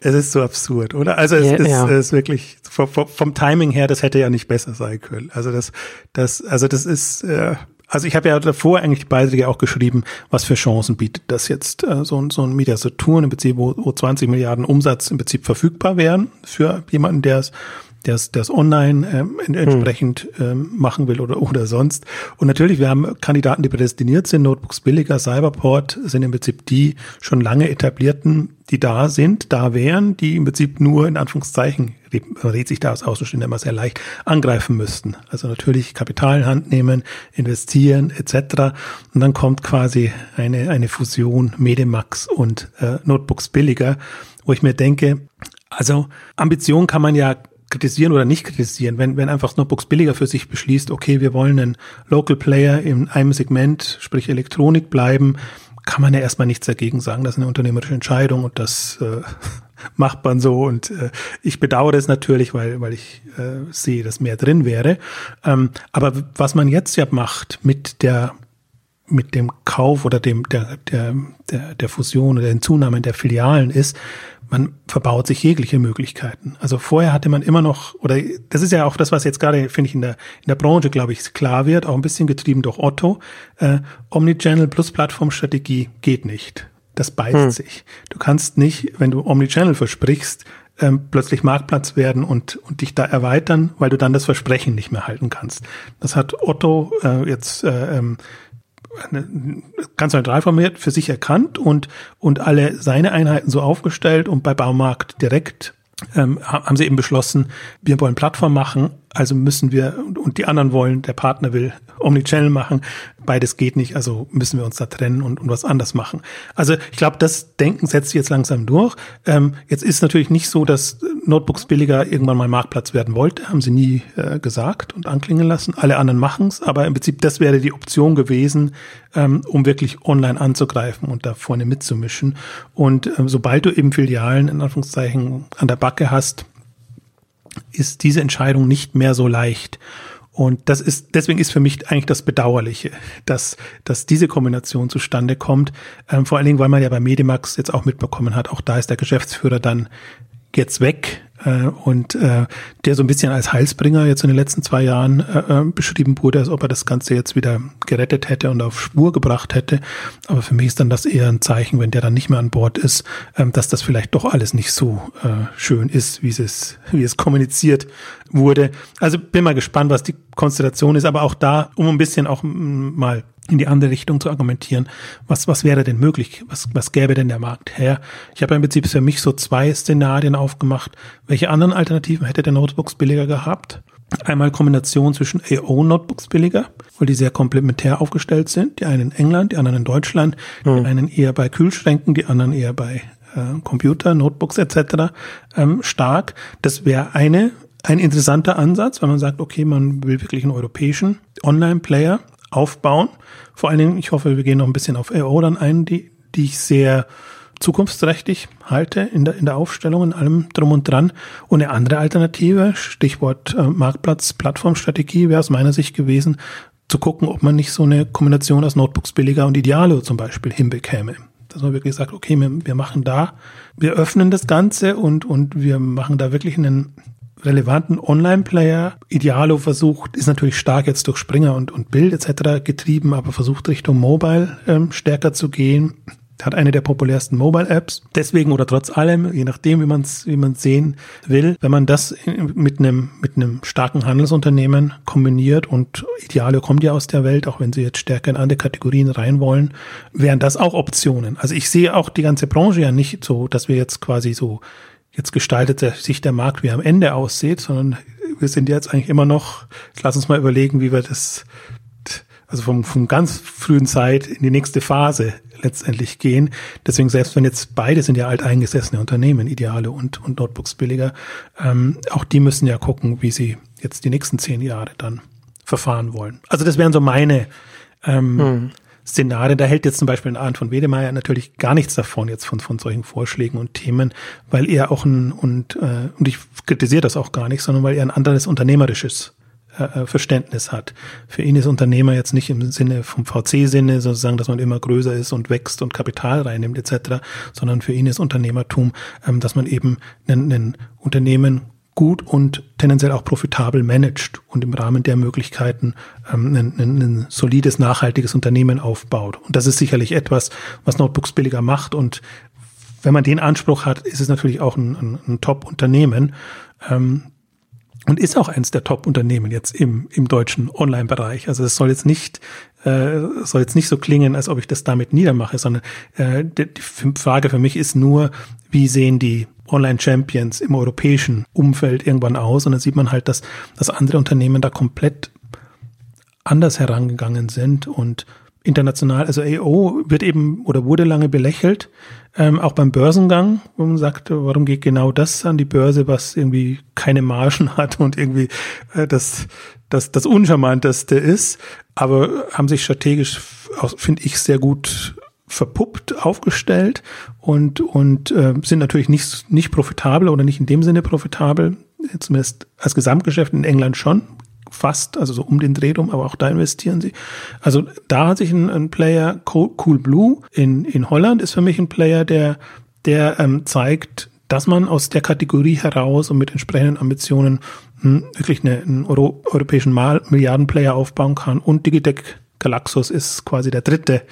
Es ist so absurd, oder? Also es ja, ist, ja. ist, wirklich vom, vom, Timing her, das hätte ja nicht besser sein können. Also das, das, also das ist, äh, also ich habe ja davor eigentlich die Beiträge auch geschrieben, was für Chancen bietet das jetzt äh, so, so ein Media Saturn im Prinzip, wo, wo 20 Milliarden Umsatz im Prinzip verfügbar wären für jemanden, der es der es, online ähm, entsprechend ähm, machen will oder, oder sonst. Und natürlich, wir haben Kandidaten, die prädestiniert sind. Notebooks billiger, Cyberport sind im Prinzip die schon lange etablierten, die da sind, da wären, die im Prinzip nur in Anführungszeichen rät sich da aus Außenstehender immer sehr leicht angreifen müssten. Also natürlich Kapital in Hand nehmen, investieren etc. Und dann kommt quasi eine, eine Fusion Medimax und äh, Notebooks billiger, wo ich mir denke, also Ambition kann man ja kritisieren oder nicht kritisieren, wenn, wenn einfach Notebooks billiger für sich beschließt, okay, wir wollen einen Local Player in einem Segment, sprich Elektronik bleiben, kann man ja erstmal nichts dagegen sagen. Das ist eine unternehmerische Entscheidung und das äh, macht man so. Und äh, ich bedauere es natürlich, weil, weil ich äh, sehe, dass mehr drin wäre. Ähm, aber was man jetzt ja macht mit der mit dem Kauf oder dem der der der, der Fusion oder den Zunahmen der Filialen ist, man verbaut sich jegliche Möglichkeiten. Also vorher hatte man immer noch, oder das ist ja auch das, was jetzt gerade, finde ich, in der, in der Branche, glaube ich, klar wird, auch ein bisschen getrieben durch Otto. Äh, Omnichannel plus Plattformstrategie geht nicht. Das beißt hm. sich. Du kannst nicht, wenn du Omnichannel versprichst, ähm, plötzlich Marktplatz werden und, und dich da erweitern, weil du dann das Versprechen nicht mehr halten kannst. Das hat Otto äh, jetzt äh, ähm, ganz neutral formuliert für sich erkannt und, und alle seine Einheiten so aufgestellt und bei Baumarkt direkt ähm, haben sie eben beschlossen, wir wollen Plattform machen, also müssen wir, und die anderen wollen, der Partner will Omnichannel machen, beides geht nicht, also müssen wir uns da trennen und, und was anders machen. Also ich glaube, das Denken setzt sich jetzt langsam durch. Ähm, jetzt ist natürlich nicht so, dass Notebooks billiger irgendwann mal Marktplatz werden wollte, haben sie nie äh, gesagt und anklingen lassen. Alle anderen machen es, aber im Prinzip das wäre die Option gewesen, ähm, um wirklich online anzugreifen und da vorne mitzumischen. Und ähm, sobald du eben Filialen in Anführungszeichen an der Backe hast, ist diese Entscheidung nicht mehr so leicht. Und das ist, deswegen ist für mich eigentlich das Bedauerliche, dass, dass diese Kombination zustande kommt. Ähm, vor allen Dingen, weil man ja bei Medimax jetzt auch mitbekommen hat, auch da ist der Geschäftsführer dann jetzt weg äh, und äh, der so ein bisschen als Heilsbringer jetzt in den letzten zwei Jahren äh, äh, beschrieben wurde, als ob er das Ganze jetzt wieder gerettet hätte und auf Spur gebracht hätte. Aber für mich ist dann das eher ein Zeichen, wenn der dann nicht mehr an Bord ist, ähm, dass das vielleicht doch alles nicht so äh, schön ist, wie es, wie es kommuniziert wurde. Also bin mal gespannt, was die Konstellation ist, aber auch da, um ein bisschen auch mal in die andere Richtung zu argumentieren. Was, was wäre denn möglich? Was, was gäbe denn der Markt her? Ich habe im Prinzip für mich so zwei Szenarien aufgemacht. Welche anderen Alternativen hätte der Notebooks billiger gehabt? Einmal Kombination zwischen AO-Notebooks billiger, weil die sehr komplementär aufgestellt sind. Die einen in England, die anderen in Deutschland, mhm. die einen eher bei Kühlschränken, die anderen eher bei äh, Computer, Notebooks etc. Ähm, stark. Das wäre eine ein interessanter Ansatz, weil man sagt, okay, man will wirklich einen europäischen Online-Player aufbauen. Vor allen Dingen, ich hoffe, wir gehen noch ein bisschen auf AO dann ein, die, die ich sehr zukunftsträchtig halte in der, in der Aufstellung, in allem drum und dran. Und eine andere Alternative, Stichwort äh, Marktplatz, Plattformstrategie, wäre aus meiner Sicht gewesen, zu gucken, ob man nicht so eine Kombination aus Notebooks billiger und Idealo zum Beispiel hinbekäme. Dass man wirklich sagt, okay, wir, wir machen da, wir öffnen das Ganze und, und wir machen da wirklich einen relevanten Online-Player. Idealo versucht, ist natürlich stark jetzt durch Springer und, und Bild etc. getrieben, aber versucht Richtung Mobile ähm, stärker zu gehen. Hat eine der populärsten Mobile-Apps. Deswegen oder trotz allem, je nachdem, wie man es wie man's sehen will, wenn man das mit einem mit einem starken Handelsunternehmen kombiniert und Idealo kommt ja aus der Welt, auch wenn sie jetzt stärker in andere Kategorien rein wollen, wären das auch Optionen. Also ich sehe auch die ganze Branche ja nicht so, dass wir jetzt quasi so jetzt gestaltet sich der Markt, wie er am Ende aussieht, sondern wir sind jetzt eigentlich immer noch, lass uns mal überlegen, wie wir das, also vom, vom ganz frühen Zeit in die nächste Phase letztendlich gehen. Deswegen, selbst wenn jetzt beide sind ja alteingesessene Unternehmen, Ideale und, und Notebooks billiger, ähm, auch die müssen ja gucken, wie sie jetzt die nächsten zehn Jahre dann verfahren wollen. Also das wären so meine ähm, hm. Szenarien. Da hält jetzt zum Beispiel ein Arndt von Wedemeyer natürlich gar nichts davon, jetzt von, von solchen Vorschlägen und Themen, weil er auch ein, und, äh, und ich kritisiere das auch gar nicht, sondern weil er ein anderes unternehmerisches äh, äh Verständnis hat. Für ihn ist Unternehmer jetzt nicht im Sinne vom VC-Sinne sozusagen, dass man immer größer ist und wächst und Kapital reinnimmt etc., sondern für ihn ist Unternehmertum, ähm, dass man eben ein, ein Unternehmen gut und tendenziell auch profitabel managt und im Rahmen der Möglichkeiten ähm, ein, ein, ein, solides, nachhaltiges Unternehmen aufbaut. Und das ist sicherlich etwas, was Notebooks billiger macht. Und wenn man den Anspruch hat, ist es natürlich auch ein, ein, ein Top-Unternehmen. Ähm, und ist auch eins der Top-Unternehmen jetzt im, im deutschen Online-Bereich. Also es soll jetzt nicht äh, soll jetzt nicht so klingen, als ob ich das damit niedermache, sondern äh, die, die Frage für mich ist nur, wie sehen die Online-Champions im europäischen Umfeld irgendwann aus. Und dann sieht man halt, dass, dass andere Unternehmen da komplett anders herangegangen sind und international, also AO wird eben oder wurde lange belächelt, ähm, auch beim Börsengang, wo man sagt, warum geht genau das an die Börse, was irgendwie keine Margen hat und irgendwie äh, das, das, das Uncharmanteste ist, aber haben sich strategisch, finde ich, sehr gut verpuppt aufgestellt und, und äh, sind natürlich nicht, nicht profitabel oder nicht in dem Sinne profitabel, zumindest als Gesamtgeschäft in England schon, fast, also so um den Dreh rum, aber auch da investieren sie. Also da hat sich ein, ein Player, Cool Blue in, in Holland ist für mich ein Player, der, der ähm, zeigt, dass man aus der Kategorie heraus und mit entsprechenden Ambitionen hm, wirklich eine, einen Euro, europäischen Milliardenplayer aufbauen kann und Digitec Galaxus ist quasi der dritte,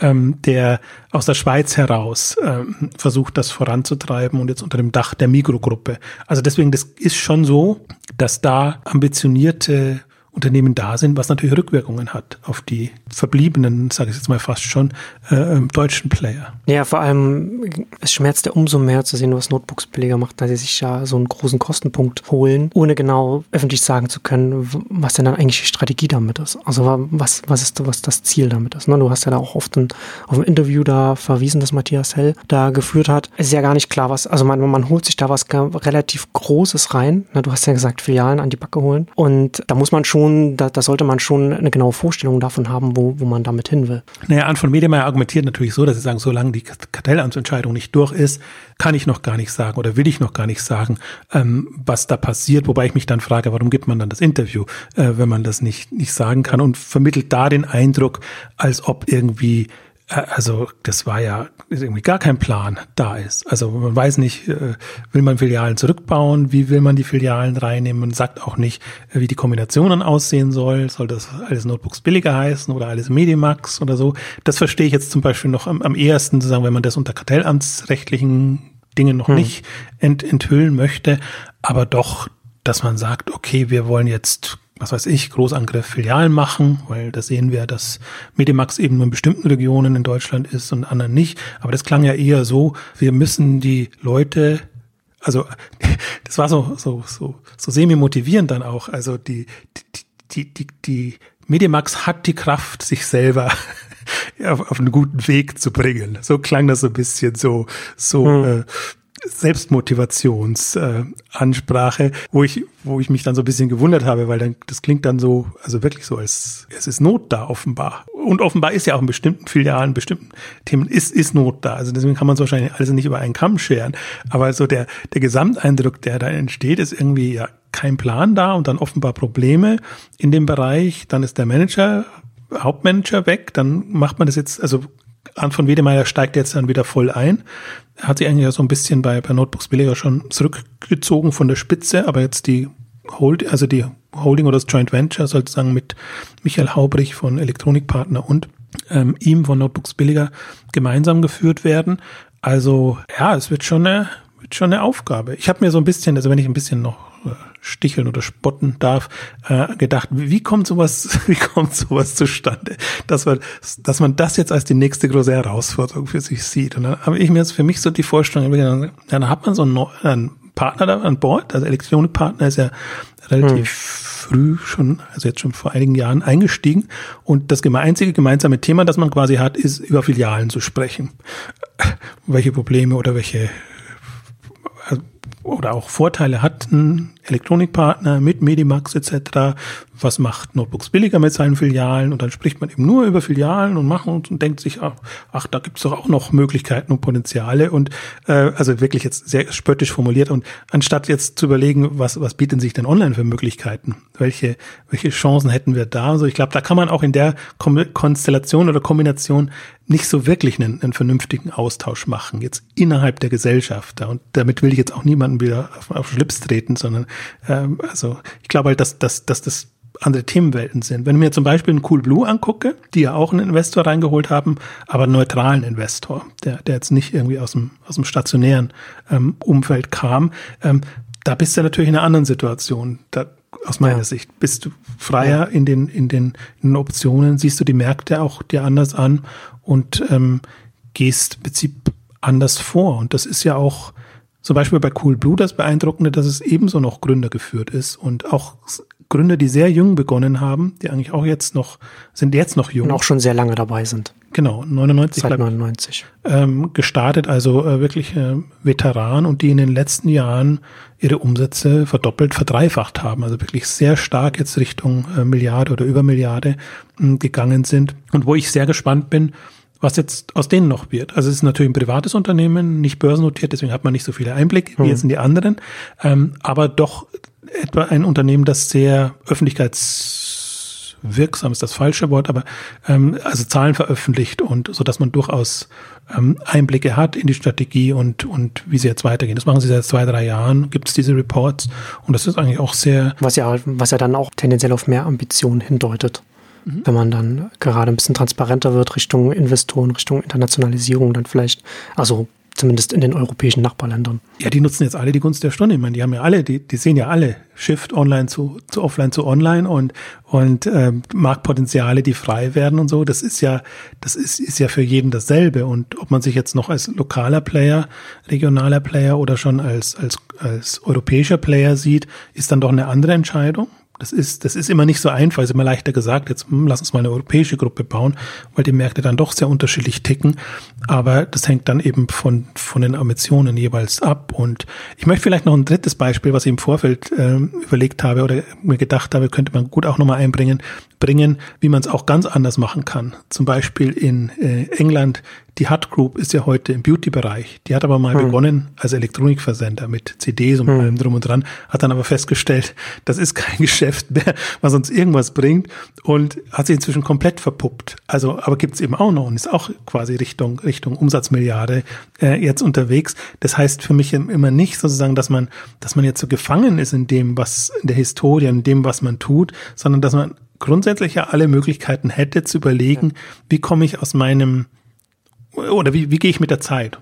ähm, der aus der Schweiz heraus ähm, versucht, das voranzutreiben und jetzt unter dem Dach der Mikrogruppe. Also deswegen, das ist schon so, dass da ambitionierte Unternehmen da sind, was natürlich Rückwirkungen hat auf die verbliebenen, sage ich jetzt mal fast schon, äh, ähm, deutschen Player. Ja, vor allem es schmerzt ja umso mehr zu sehen, was Notebooks billiger macht, da sie sich ja so einen großen Kostenpunkt holen, ohne genau öffentlich sagen zu können, was denn dann eigentlich die Strategie damit ist. Also was, was ist was das Ziel damit ist. Ne? Du hast ja da auch oft ein, auf ein Interview da verwiesen, das Matthias Hell da geführt hat. Es ist ja gar nicht klar, was, also man, man holt sich da was relativ Großes rein. Ne? Du hast ja gesagt, Filialen an die Backe holen. Und da muss man schon schon, da, da sollte man schon eine genaue Vorstellung davon haben, wo, wo man damit hin will. Naja, Anton Medemeier argumentiert natürlich so, dass sie sagen, solange die Kartellamtsentscheidung nicht durch ist, kann ich noch gar nicht sagen oder will ich noch gar nicht sagen, ähm, was da passiert. Wobei ich mich dann frage, warum gibt man dann das Interview, äh, wenn man das nicht, nicht sagen kann und vermittelt da den Eindruck, als ob irgendwie also das war ja irgendwie gar kein Plan da ist. Also man weiß nicht, äh, will man Filialen zurückbauen, wie will man die Filialen reinnehmen, man sagt auch nicht, äh, wie die Kombinationen aussehen soll, soll das alles Notebooks billiger heißen oder alles Medimax oder so. Das verstehe ich jetzt zum Beispiel noch am, am ehesten, zu sagen, wenn man das unter kartellamtsrechtlichen Dingen noch hm. nicht ent, enthüllen möchte, aber doch, dass man sagt, okay, wir wollen jetzt was weiß ich, Großangriff Filialen machen, weil da sehen wir, dass Medimax eben nur in bestimmten Regionen in Deutschland ist und anderen nicht. Aber das klang ja eher so, wir müssen die Leute also das war so so so so semi motivierend dann auch. Also die die die die Medimax hat die Kraft, sich selber auf, auf einen guten Weg zu bringen. So klang das so ein bisschen so so hm. äh, Selbstmotivationsansprache, äh, wo ich, wo ich mich dann so ein bisschen gewundert habe, weil dann, das klingt dann so, also wirklich so, als es ist Not da offenbar. Und offenbar ist ja auch in bestimmten Filialen, bestimmten Themen ist, ist Not da. Also deswegen kann man es wahrscheinlich alles nicht über einen Kamm scheren. Aber so der, der Gesamteindruck, der da entsteht, ist irgendwie ja kein Plan da und dann offenbar Probleme in dem Bereich. Dann ist der Manager Hauptmanager weg, dann macht man das jetzt, also Anton Wedemeyer steigt jetzt dann wieder voll ein. Er hat sich eigentlich ja so ein bisschen bei, bei Notebooks Billiger schon zurückgezogen von der Spitze, aber jetzt die Hold, also die Holding oder das Joint Venture sozusagen mit Michael Haubrich von Elektronikpartner und ähm, ihm von Notebooks Billiger gemeinsam geführt werden. Also ja, es wird schon eine, wird schon eine Aufgabe. Ich habe mir so ein bisschen, also wenn ich ein bisschen noch sticheln oder spotten darf, äh, gedacht, wie kommt sowas, wie kommt sowas zustande, dass man, dass man das jetzt als die nächste große Herausforderung für sich sieht. Und dann habe ich mir jetzt für mich so die Vorstellung, ja, dann hat man so einen, einen Partner da an Bord, also Elektronikpartner ist ja relativ hm. früh schon, also jetzt schon vor einigen Jahren eingestiegen. Und das einzige gemeinsame Thema, das man quasi hat, ist über Filialen zu sprechen. Welche Probleme oder welche oder auch Vorteile hat ein Elektronikpartner mit Medimax etc. Was macht Notebooks billiger mit seinen Filialen? Und dann spricht man eben nur über Filialen und machen und, und denkt sich, ach, ach da gibt's doch auch noch Möglichkeiten und Potenziale. Und äh, also wirklich jetzt sehr spöttisch formuliert. Und anstatt jetzt zu überlegen, was, was bieten sich denn online für Möglichkeiten? Welche, welche Chancen hätten wir da? Also ich glaube, da kann man auch in der Konstellation oder Kombination nicht so wirklich einen, einen vernünftigen Austausch machen, jetzt innerhalb der Gesellschaft. Und damit will ich jetzt auch niemanden wieder auf, auf Schlips treten, sondern ähm, also ich glaube halt, dass, dass, dass das andere Themenwelten sind. Wenn ich mir zum Beispiel einen Cool Blue angucke, die ja auch einen Investor reingeholt haben, aber einen neutralen Investor, der, der jetzt nicht irgendwie aus dem, aus dem stationären ähm, Umfeld kam, ähm, da bist du natürlich in einer anderen Situation. Da, aus meiner ja. Sicht bist du freier ja. in, den, in, den, in den Optionen, siehst du die Märkte auch dir anders an und ähm, gehst im Prinzip anders vor. Und das ist ja auch zum Beispiel bei Cool Blue das Beeindruckende, dass es ebenso noch Gründer geführt ist und auch Gründer, die sehr jung begonnen haben, die eigentlich auch jetzt noch, sind jetzt noch jung. Und auch schon sehr lange dabei sind. Genau, 99. Seit 99. Ähm, gestartet, also äh, wirklich äh, Veteran und die in den letzten Jahren ihre Umsätze verdoppelt, verdreifacht haben. Also wirklich sehr stark jetzt Richtung äh, Milliarde oder über Milliarde äh, gegangen sind. Und wo ich sehr gespannt bin, was jetzt aus denen noch wird. Also es ist natürlich ein privates Unternehmen, nicht börsennotiert, deswegen hat man nicht so viele Einblicke wie hm. jetzt in die anderen, ähm, aber doch etwa ein Unternehmen, das sehr öffentlichkeitswirksam ist das falsche Wort, aber ähm, also Zahlen veröffentlicht und so, dass man durchaus ähm, Einblicke hat in die Strategie und und wie sie jetzt weitergehen. Das machen sie seit zwei drei Jahren. Gibt es diese Reports und das ist eigentlich auch sehr was ja was ja dann auch tendenziell auf mehr Ambitionen hindeutet. Mhm. Wenn man dann gerade ein bisschen transparenter wird Richtung Investoren, Richtung Internationalisierung, dann vielleicht, also zumindest in den europäischen Nachbarländern. Ja, die nutzen jetzt alle die Gunst der Stunde. Ich meine, die haben ja alle, die, die sehen ja alle Shift online zu, zu offline zu online und, und äh, Marktpotenziale, die frei werden und so. Das ist ja, das ist, ist ja für jeden dasselbe. Und ob man sich jetzt noch als lokaler Player, regionaler Player oder schon als, als, als europäischer Player sieht, ist dann doch eine andere Entscheidung. Das ist, das ist immer nicht so einfach, ist immer leichter gesagt, jetzt hm, lass uns mal eine europäische Gruppe bauen, weil die Märkte dann doch sehr unterschiedlich ticken. Aber das hängt dann eben von, von den Ambitionen jeweils ab. Und ich möchte vielleicht noch ein drittes Beispiel, was ich im Vorfeld äh, überlegt habe oder mir gedacht habe, könnte man gut auch nochmal einbringen, bringen, wie man es auch ganz anders machen kann. Zum Beispiel in äh, England die Hut Group ist ja heute im Beauty-Bereich. Die hat aber mal hm. begonnen als Elektronikversender mit CDs und hm. allem drum und dran, hat dann aber festgestellt, das ist kein Geschäft mehr, was uns irgendwas bringt und hat sich inzwischen komplett verpuppt. Also, aber gibt's eben auch noch und ist auch quasi Richtung, Richtung Umsatzmilliarde äh, jetzt unterwegs. Das heißt für mich immer nicht sozusagen, dass man, dass man jetzt so gefangen ist in dem, was in der Historie, in dem, was man tut, sondern dass man grundsätzlich ja alle Möglichkeiten hätte zu überlegen, wie komme ich aus meinem oder wie, wie gehe ich mit der Zeit?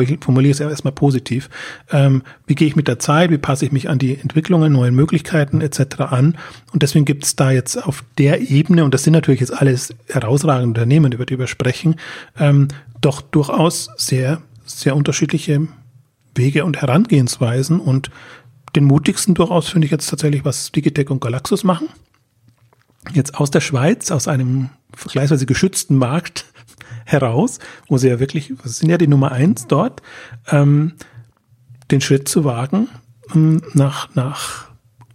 Ich formuliere es erstmal positiv. Ähm, wie gehe ich mit der Zeit? Wie passe ich mich an die Entwicklungen, neuen Möglichkeiten etc. an? Und deswegen gibt es da jetzt auf der Ebene, und das sind natürlich jetzt alles herausragende Unternehmen, über die wir sprechen, ähm, doch durchaus sehr, sehr unterschiedliche Wege und Herangehensweisen. Und den mutigsten durchaus finde ich jetzt tatsächlich, was Digitec und Galaxus machen. Jetzt aus der Schweiz, aus einem vergleichsweise geschützten Markt, heraus, wo sie ja wirklich, was sind ja die Nummer eins dort, ähm, den Schritt zu wagen ähm, nach, nach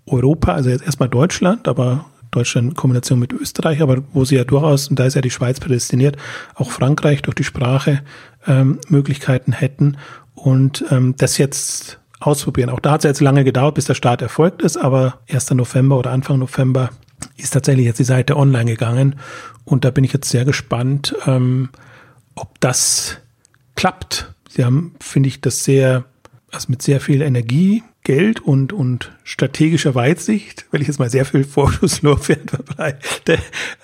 Europa, also jetzt erstmal Deutschland, aber Deutschland in Kombination mit Österreich, aber wo sie ja durchaus, und da ist ja die Schweiz prädestiniert, auch Frankreich durch die Sprache ähm, Möglichkeiten hätten und ähm, das jetzt ausprobieren. Auch da hat es jetzt lange gedauert, bis der Start erfolgt ist, aber 1. November oder Anfang November ist tatsächlich jetzt die Seite online gegangen und da bin ich jetzt sehr gespannt, ähm, ob das klappt. Sie haben, finde ich, das sehr, also mit sehr viel Energie, Geld und, und strategischer Weitsicht, weil ich jetzt mal sehr viel Vorschusslorbeeren verbreite,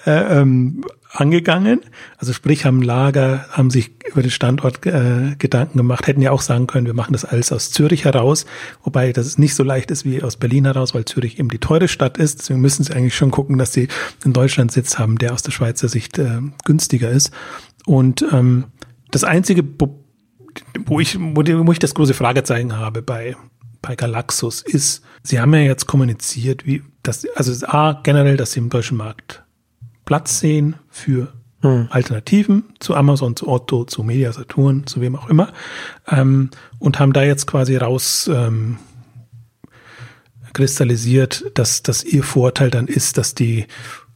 äh, ähm, angegangen. Also sprich, haben Lager, haben sich über den Standort äh, Gedanken gemacht, hätten ja auch sagen können, wir machen das alles aus Zürich heraus, wobei das nicht so leicht ist wie aus Berlin heraus, weil Zürich eben die teure Stadt ist. Deswegen müssen sie eigentlich schon gucken, dass sie in Deutschland Sitz haben, der aus der Schweizer Sicht äh, günstiger ist. Und ähm, das Einzige, wo ich, wo ich das große Fragezeichen habe bei bei Galaxus ist, sie haben ja jetzt kommuniziert, wie das, also A, generell, dass sie im deutschen Markt Platz sehen für hm. Alternativen zu Amazon, zu Otto, zu Media Saturn, zu wem auch immer. Ähm, und haben da jetzt quasi raus ähm, kristallisiert, dass, dass ihr Vorteil dann ist, dass die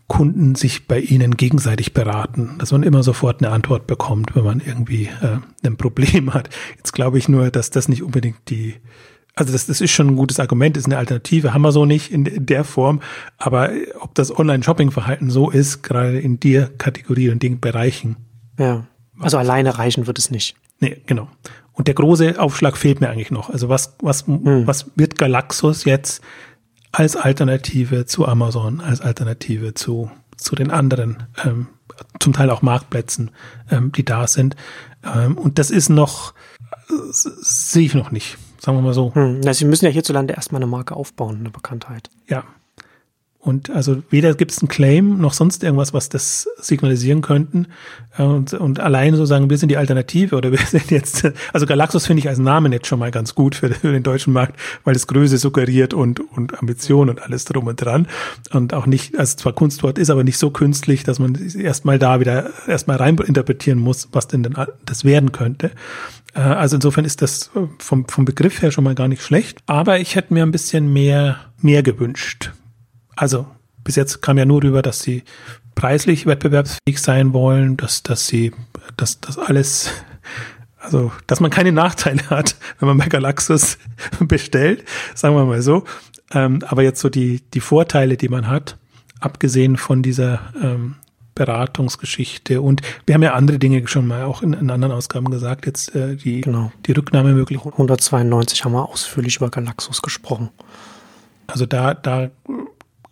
Kunden sich bei ihnen gegenseitig beraten, dass man immer sofort eine Antwort bekommt, wenn man irgendwie äh, ein Problem hat. Jetzt glaube ich nur, dass das nicht unbedingt die also das, das ist schon ein gutes Argument, ist eine Alternative, haben wir so nicht in, der Form. Aber ob das Online-Shopping-Verhalten so ist, gerade in dir Kategorie und den Bereichen. Ja. Also alleine reichen wird es nicht. Nee, genau. Und der große Aufschlag fehlt mir eigentlich noch. Also was, was, hm. was wird Galaxus jetzt als Alternative zu Amazon, als Alternative zu, zu den anderen, ähm, zum Teil auch Marktplätzen, ähm, die da sind. Ähm, und das ist noch, äh, sehe ich noch nicht sagen wir mal so. Hm, na, Sie müssen ja hierzulande erstmal eine Marke aufbauen, eine Bekanntheit. Ja. Und also weder gibt es einen Claim noch sonst irgendwas, was das signalisieren könnten. Und, und allein so sagen, wir sind die Alternative oder wir sind jetzt, also Galaxus finde ich als Namen jetzt schon mal ganz gut für, für den deutschen Markt, weil es Größe suggeriert und, und Ambition und alles drum und dran. Und auch nicht, also zwar Kunstwort ist, aber nicht so künstlich, dass man erstmal da wieder erstmal rein interpretieren muss, was denn, denn das werden könnte. Äh, also insofern ist das vom, vom Begriff her schon mal gar nicht schlecht. Aber ich hätte mir ein bisschen mehr, mehr gewünscht. Also bis jetzt kam ja nur rüber, dass sie preislich wettbewerbsfähig sein wollen, dass, dass sie, dass das alles, also, dass man keine Nachteile hat, wenn man bei Galaxus bestellt, sagen wir mal so. Ähm, aber jetzt so die, die Vorteile, die man hat, abgesehen von dieser ähm, Beratungsgeschichte. Und wir haben ja andere Dinge schon mal auch in, in anderen Ausgaben gesagt, jetzt äh, die, genau. die Rücknahmemöglichkeit. 192 haben wir ausführlich über Galaxus gesprochen. Also da, da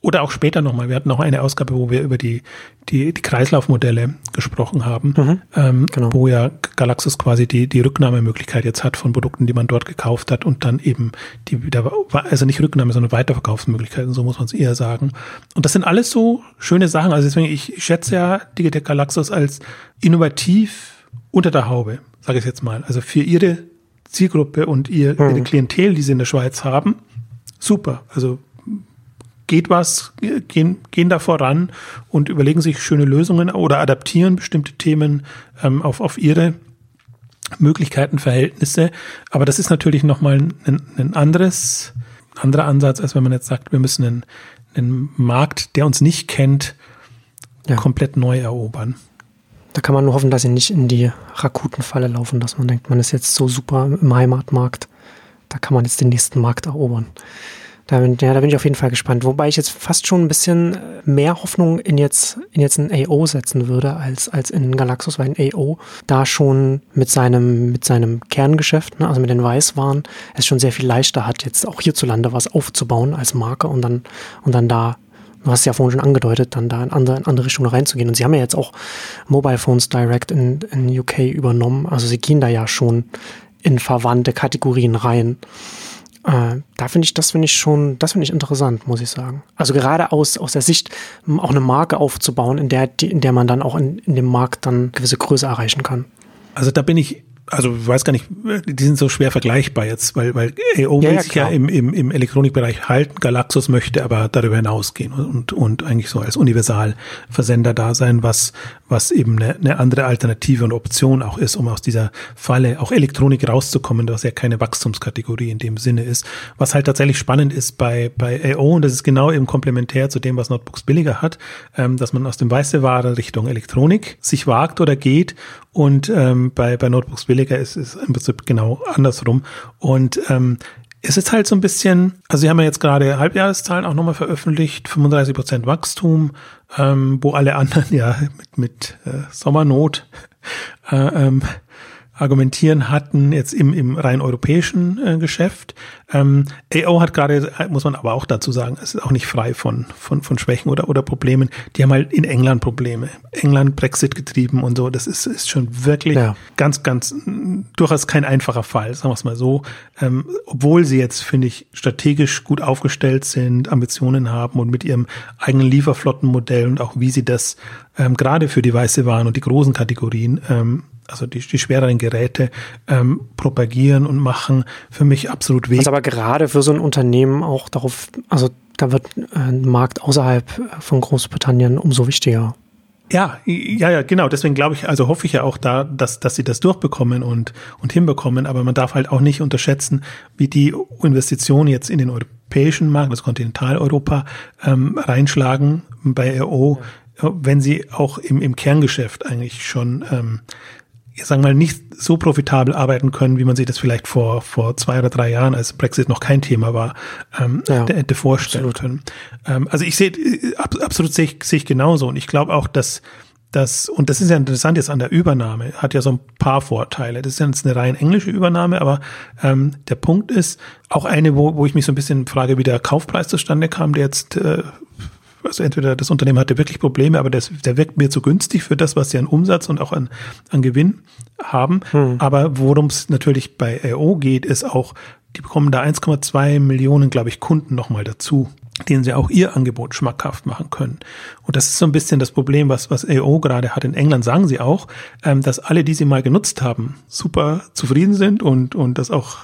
Oder auch später nochmal. Wir hatten noch eine Ausgabe, wo wir über die, die, die Kreislaufmodelle gesprochen haben, mhm, ähm, genau. wo ja Galaxus quasi die, die Rücknahmemöglichkeit jetzt hat von Produkten, die man dort gekauft hat und dann eben die wieder, also nicht Rücknahme, sondern Weiterverkaufsmöglichkeiten, so muss man es eher sagen. Und das sind alles so schöne Sachen. Also deswegen, ich schätze ja Digitec Galaxus als innovativ unter der Haube, sage ich jetzt mal. Also für ihre Zielgruppe und ihr, mhm. ihre Klientel, die sie in der Schweiz haben, super. Also geht was, gehen, gehen da voran und überlegen sich schöne Lösungen oder adaptieren bestimmte Themen ähm, auf, auf ihre Möglichkeiten, Verhältnisse. Aber das ist natürlich nochmal ein, ein anderes, anderer Ansatz, als wenn man jetzt sagt, wir müssen einen, einen Markt, der uns nicht kennt, ja. komplett neu erobern. Da kann man nur hoffen, dass sie nicht in die Rakutenfalle laufen, dass man denkt, man ist jetzt so super im Heimatmarkt. Da kann man jetzt den nächsten Markt erobern. Da bin, ja, da bin ich auf jeden Fall gespannt. Wobei ich jetzt fast schon ein bisschen mehr Hoffnung in jetzt, in jetzt ein AO setzen würde, als, als in Galaxus, weil ein AO da schon mit seinem, mit seinem Kerngeschäft, ne, also mit den Weißwaren, es schon sehr viel leichter hat, jetzt auch hierzulande was aufzubauen als Marke und dann, und dann da du hast ja vorhin schon angedeutet, dann da in andere, in andere Richtungen reinzugehen. Und sie haben ja jetzt auch Mobile Phones Direct in, in UK übernommen. Also sie gehen da ja schon in verwandte Kategorien rein. Äh, da finde ich, das finde ich schon, das finde ich interessant, muss ich sagen. Also gerade aus, aus der Sicht, auch eine Marke aufzubauen, in der, die, in der man dann auch in, in dem Markt dann gewisse Größe erreichen kann. Also da bin ich also ich weiß gar nicht, die sind so schwer vergleichbar jetzt, weil, weil AO ja, will ja, sich ja im, im, im Elektronikbereich halten, Galaxus möchte aber darüber hinausgehen und, und eigentlich so als Universalversender da sein, was, was eben eine, eine andere Alternative und Option auch ist, um aus dieser Falle auch Elektronik rauszukommen, was ja keine Wachstumskategorie in dem Sinne ist. Was halt tatsächlich spannend ist bei, bei AO, und das ist genau eben komplementär zu dem, was Notebooks billiger hat, ähm, dass man aus dem weiße Ware Richtung Elektronik sich wagt oder geht und ähm, bei, bei Notebooks billiger ist es im Prinzip genau andersrum. Und ähm, es ist halt so ein bisschen, also sie haben ja jetzt gerade Halbjahreszahlen auch nochmal veröffentlicht, 35 Prozent Wachstum, ähm, wo alle anderen ja mit, mit äh, Sommernot äh, ähm, argumentieren hatten, jetzt im, im rein europäischen äh, Geschäft. Ähm, AO hat gerade, muss man aber auch dazu sagen, es ist auch nicht frei von, von, von Schwächen oder, oder Problemen. Die haben halt in England Probleme. England Brexit getrieben und so. Das ist, ist schon wirklich ja. ganz, ganz, durchaus kein einfacher Fall, sagen wir es mal so. Ähm, obwohl sie jetzt, finde ich, strategisch gut aufgestellt sind, Ambitionen haben und mit ihrem eigenen Lieferflottenmodell und auch wie sie das ähm, gerade für die weiße Waren und die großen Kategorien ähm, also die, die schwereren Geräte ähm, propagieren und machen, für mich absolut wichtig. Was aber gerade für so ein Unternehmen auch darauf, also da wird ein Markt außerhalb von Großbritannien umso wichtiger. Ja, ja, ja, genau. Deswegen glaube ich, also hoffe ich ja auch da, dass, dass sie das durchbekommen und, und hinbekommen. Aber man darf halt auch nicht unterschätzen, wie die Investitionen jetzt in den europäischen Markt, das Kontinentaleuropa, ähm, reinschlagen bei RO, ja. wenn sie auch im, im Kerngeschäft eigentlich schon ähm, sagen wir mal, nicht so profitabel arbeiten können, wie man sich das vielleicht vor, vor zwei oder drei Jahren, als Brexit noch kein Thema war, ähm, ja, hätte vorstellen absolut. können. Ähm, also ich sehe, ab, absolut sehe ich, sehe ich genauso. Und ich glaube auch, dass das, und das ist ja interessant jetzt an der Übernahme, hat ja so ein paar Vorteile. Das ist ja jetzt eine rein englische Übernahme, aber ähm, der Punkt ist auch eine, wo, wo ich mich so ein bisschen frage, wie der Kaufpreis zustande kam, der jetzt äh, also entweder das Unternehmen hatte wirklich Probleme, aber das, der wirkt mir zu günstig für das, was sie an Umsatz und auch an, an Gewinn haben. Hm. Aber worum es natürlich bei AO geht, ist auch, die bekommen da 1,2 Millionen, glaube ich, Kunden nochmal dazu denen sie auch ihr Angebot schmackhaft machen können. Und das ist so ein bisschen das Problem, was, was AO gerade hat. In England sagen sie auch, ähm, dass alle, die sie mal genutzt haben, super zufrieden sind und, und das auch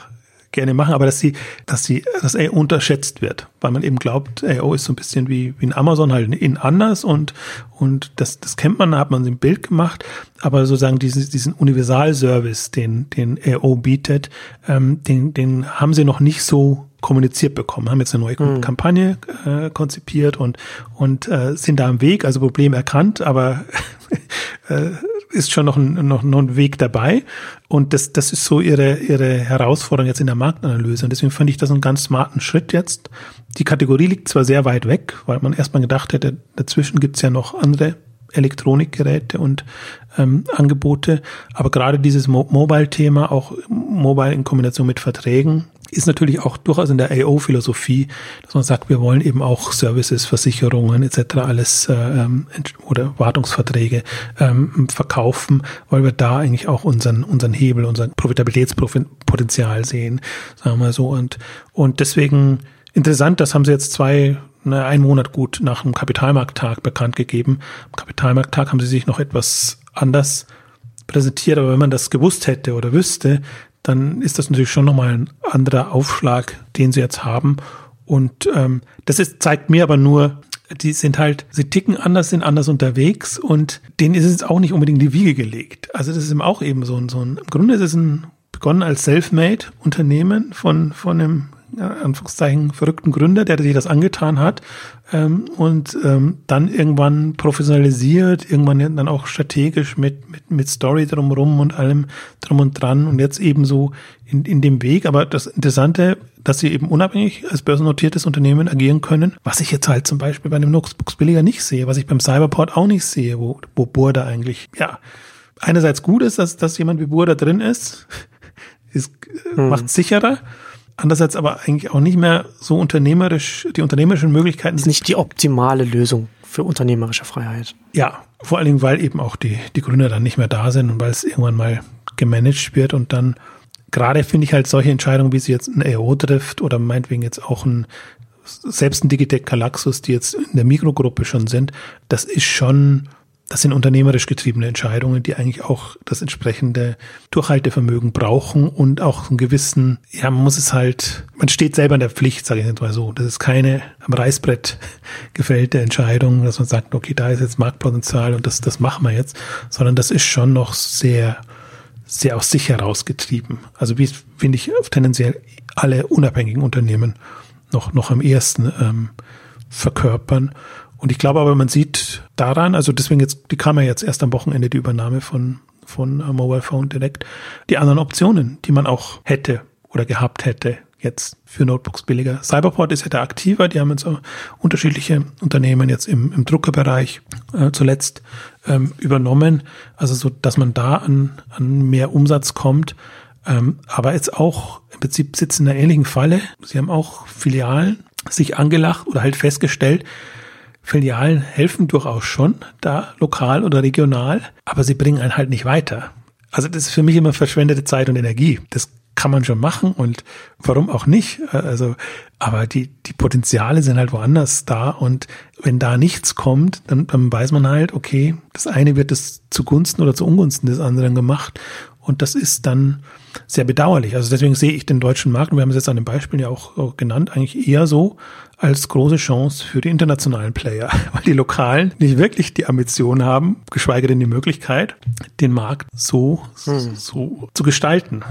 gerne machen, aber dass sie, dass sie, dass AO unterschätzt wird, weil man eben glaubt, AO ist so ein bisschen wie, wie ein Amazon halt in anders und, und das, das kennt man, da hat man ein Bild gemacht, aber sozusagen diesen, diesen Universalservice, den, den AO bietet, ähm, den, den haben sie noch nicht so kommuniziert bekommen, haben jetzt eine neue mhm. Kampagne äh, konzipiert und, und äh, sind da am Weg, also Problem erkannt, aber äh, ist schon noch ein, noch, noch ein Weg dabei. Und das, das ist so ihre, ihre Herausforderung jetzt in der Marktanalyse. Und deswegen fand ich das einen ganz smarten Schritt jetzt. Die Kategorie liegt zwar sehr weit weg, weil man erstmal gedacht hätte, dazwischen gibt's ja noch andere Elektronikgeräte und ähm, Angebote. Aber gerade dieses Mo Mobile-Thema, auch Mobile in Kombination mit Verträgen, ist natürlich auch durchaus in der AO-Philosophie, dass man sagt, wir wollen eben auch Services, Versicherungen etc. alles äh, ähm, oder Wartungsverträge ähm, verkaufen, weil wir da eigentlich auch unseren unseren Hebel, unser Profitabilitätspotenzial sehen, sagen wir so und und deswegen interessant, das haben sie jetzt zwei ne, einen Monat gut nach dem Kapitalmarkttag bekannt gegeben. Am Kapitalmarkttag haben sie sich noch etwas anders präsentiert, aber wenn man das gewusst hätte oder wüsste, dann ist das natürlich schon nochmal ein anderer Aufschlag, den sie jetzt haben. Und ähm, das ist, zeigt mir aber nur, die sind halt, sie ticken anders, sind anders unterwegs und denen ist es auch nicht unbedingt die Wiege gelegt. Also das ist eben auch eben so ein, so ein im Grunde ist es ein begonnen als Selfmade-Unternehmen von, von einem Anführungszeichen verrückten Gründer, der sich das angetan hat ähm, und ähm, dann irgendwann professionalisiert, irgendwann dann auch strategisch mit, mit, mit Story drumherum und allem drum und dran und jetzt eben so in, in dem Weg. Aber das Interessante, dass sie eben unabhängig als börsennotiertes Unternehmen agieren können, was ich jetzt halt zum Beispiel bei einem Notebooks-Billiger nicht sehe, was ich beim Cyberport auch nicht sehe, wo, wo Burda eigentlich, ja, einerseits gut ist, dass, dass jemand wie Burda drin ist, ist hm. macht sicherer andererseits aber eigentlich auch nicht mehr so unternehmerisch, die unternehmerischen Möglichkeiten. Das ist nicht die optimale Lösung für unternehmerische Freiheit. Ja, vor allen Dingen, weil eben auch die, die Gründer dann nicht mehr da sind und weil es irgendwann mal gemanagt wird und dann gerade finde ich halt solche Entscheidungen, wie sie jetzt ein EO trifft oder meinetwegen jetzt auch ein selbst ein Digitec Galaxus, die jetzt in der Mikrogruppe schon sind, das ist schon das sind unternehmerisch getriebene Entscheidungen, die eigentlich auch das entsprechende Durchhaltevermögen brauchen und auch einen gewissen, ja, man muss es halt, man steht selber in der Pflicht, sage ich jetzt mal so. Das ist keine am Reißbrett gefällte Entscheidung, dass man sagt, okay, da ist jetzt Marktpotenzial und das, das machen wir jetzt, sondern das ist schon noch sehr, sehr aus sich herausgetrieben. Also wie finde ich tendenziell alle unabhängigen Unternehmen noch, noch am ehesten ähm, verkörpern. Und ich glaube aber, man sieht daran, also deswegen jetzt, die kam ja jetzt erst am Wochenende die Übernahme von, von uh, Mobile Phone Direct, die anderen Optionen, die man auch hätte oder gehabt hätte jetzt für Notebooks billiger. Cyberport ist ja da aktiver, die haben jetzt auch unterschiedliche Unternehmen jetzt im, im Druckerbereich äh, zuletzt ähm, übernommen, also so, dass man da an, an mehr Umsatz kommt. Ähm, aber jetzt auch im Prinzip sitzen in einer ähnlichen Falle. Sie haben auch Filialen sich angelacht oder halt festgestellt, Filialen helfen durchaus schon, da lokal oder regional, aber sie bringen einen halt nicht weiter. Also das ist für mich immer verschwendete Zeit und Energie. Das kann man schon machen und warum auch nicht? Also, aber die, die Potenziale sind halt woanders da und wenn da nichts kommt, dann, dann weiß man halt, okay, das eine wird es zugunsten oder zu Ungunsten des anderen gemacht und das ist dann sehr bedauerlich. Also deswegen sehe ich den deutschen Markt, und wir haben es jetzt an den Beispielen ja auch genannt, eigentlich eher so als große Chance für die internationalen Player, weil die Lokalen nicht wirklich die Ambition haben, geschweige denn die Möglichkeit, den Markt so, hm. so zu gestalten.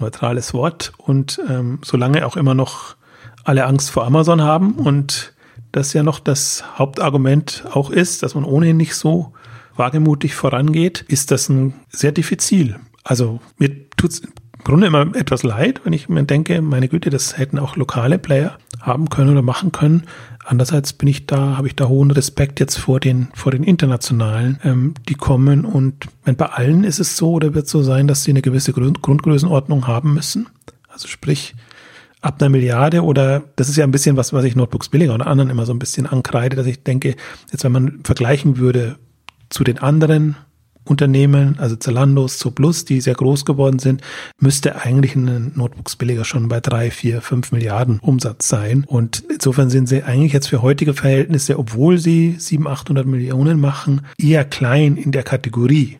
Neutrales Wort. Und ähm, solange auch immer noch alle Angst vor Amazon haben und das ja noch das Hauptargument auch ist, dass man ohnehin nicht so wagemutig vorangeht, ist das ein sehr diffizil. Also mir tut es im Grunde immer etwas leid, wenn ich mir denke, meine Güte, das hätten auch lokale Player haben können oder machen können. Andererseits bin ich da, habe ich da hohen Respekt jetzt vor den, vor den internationalen, ähm, die kommen und wenn bei allen ist es so oder wird es so sein, dass sie eine gewisse Grund, Grundgrößenordnung haben müssen. Also sprich, ab einer Milliarde oder das ist ja ein bisschen was, was ich Notebooks billiger oder anderen immer so ein bisschen ankreide, dass ich denke, jetzt wenn man vergleichen würde zu den anderen Unternehmen, also Zalandos, Plus, die sehr groß geworden sind, müsste eigentlich ein Notebooks-Billiger schon bei drei, vier, fünf Milliarden Umsatz sein. Und insofern sind sie eigentlich jetzt für heutige Verhältnisse, obwohl sie 700, 800 Millionen machen, eher klein in der Kategorie.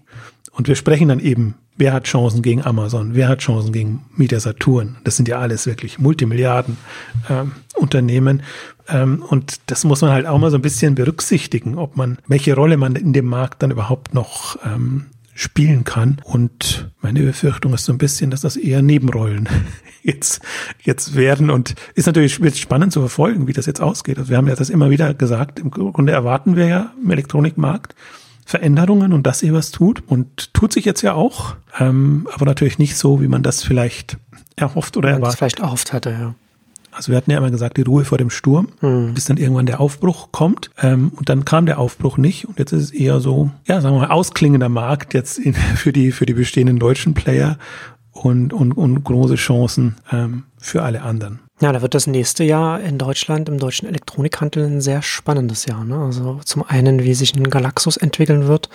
Und wir sprechen dann eben Wer hat Chancen gegen Amazon? Wer hat Chancen gegen Media Saturn? Das sind ja alles wirklich Multimilliarden ähm, Unternehmen. Ähm, und das muss man halt auch mal so ein bisschen berücksichtigen, ob man, welche Rolle man in dem Markt dann überhaupt noch ähm, spielen kann. Und meine Befürchtung ist so ein bisschen, dass das eher Nebenrollen jetzt, jetzt werden. Und ist natürlich spannend zu verfolgen, wie das jetzt ausgeht. Also wir haben ja das immer wieder gesagt. Im Grunde erwarten wir ja im Elektronikmarkt, Veränderungen und dass ihr was tut. Und tut sich jetzt ja auch, ähm, aber natürlich nicht so, wie man das vielleicht erhofft oder erwartet. vielleicht erhofft hatte, ja. Also wir hatten ja immer gesagt, die Ruhe vor dem Sturm, hm. bis dann irgendwann der Aufbruch kommt. Ähm, und dann kam der Aufbruch nicht. Und jetzt ist es eher so, ja, sagen wir mal, ausklingender Markt jetzt in, für die, für die bestehenden deutschen Player. und, und, und große Chancen ähm, für alle anderen. Ja, da wird das nächste Jahr in Deutschland im deutschen Elektronikhandel ein sehr spannendes Jahr. Ne? Also zum einen, wie sich ein Galaxus entwickeln wird,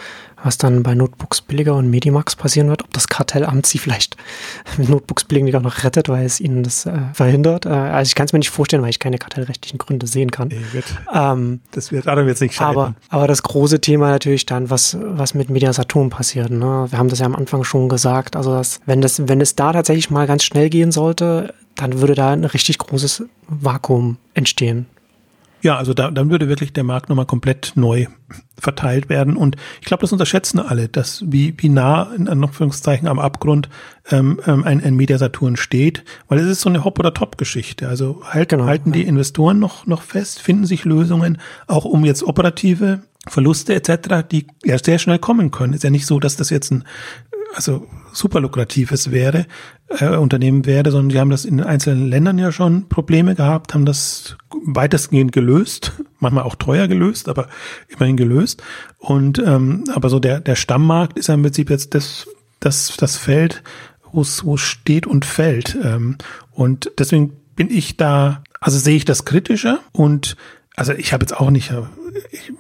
was dann bei Notebooks billiger und Medimax passieren wird, ob das Kartellamt sie vielleicht mit Notebooks billiger noch rettet, weil es ihnen das äh, verhindert. Äh, also ich kann es mir nicht vorstellen, weil ich keine kartellrechtlichen Gründe sehen kann. Nee, wird, ähm, das wird darum jetzt nicht scheitern. Aber, aber das große Thema natürlich dann, was, was mit Media Saturn passiert. Ne? Wir haben das ja am Anfang schon gesagt. Also dass, wenn das, wenn es da tatsächlich mal ganz schnell gehen sollte, dann würde da ein richtig großes Vakuum entstehen. Ja, also da, dann würde wirklich der Markt nochmal komplett neu verteilt werden. Und ich glaube, das unterschätzen alle, dass wie, wie nah in Anführungszeichen am Abgrund ähm, ähm ein, ein Media Saturn steht, weil es ist so eine Hop- oder Top-Geschichte. Also halt, genau, halten die Investoren noch, noch fest, finden sich Lösungen, auch um jetzt operative Verluste etc., die ja sehr schnell kommen können. Ist ja nicht so, dass das jetzt ein also super lukratives wäre, äh, Unternehmen wäre, sondern die haben das in einzelnen Ländern ja schon Probleme gehabt, haben das weitestgehend gelöst, manchmal auch teuer gelöst, aber immerhin gelöst. Und ähm, aber so der der Stammmarkt ist ja im Prinzip jetzt das das das Feld, wo es wo steht und fällt. Ähm, und deswegen bin ich da, also sehe ich das kritischer und also ich habe jetzt auch nicht, ich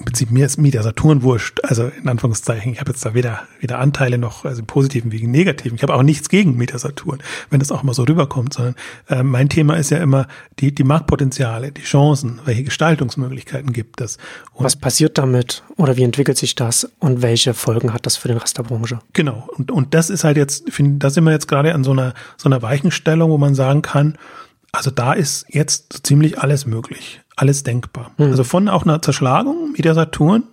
im Prinzip mir ist Media Saturn wurscht. Also in Anführungszeichen, ich habe jetzt da weder, weder Anteile noch, also im positiven wie im negativen. Ich habe auch nichts gegen Media Saturn, wenn das auch mal so rüberkommt, sondern äh, mein Thema ist ja immer die, die Marktpotenziale, die Chancen, welche Gestaltungsmöglichkeiten gibt es. Und Was passiert damit oder wie entwickelt sich das und welche Folgen hat das für den Rest der Branche? Genau. Und, und das ist halt jetzt, finde, da sind wir jetzt gerade an so einer, so einer Weichenstellung, wo man sagen kann, also da ist jetzt so ziemlich alles möglich alles denkbar. Mhm. Also von auch einer Zerschlagung mit der Saturn,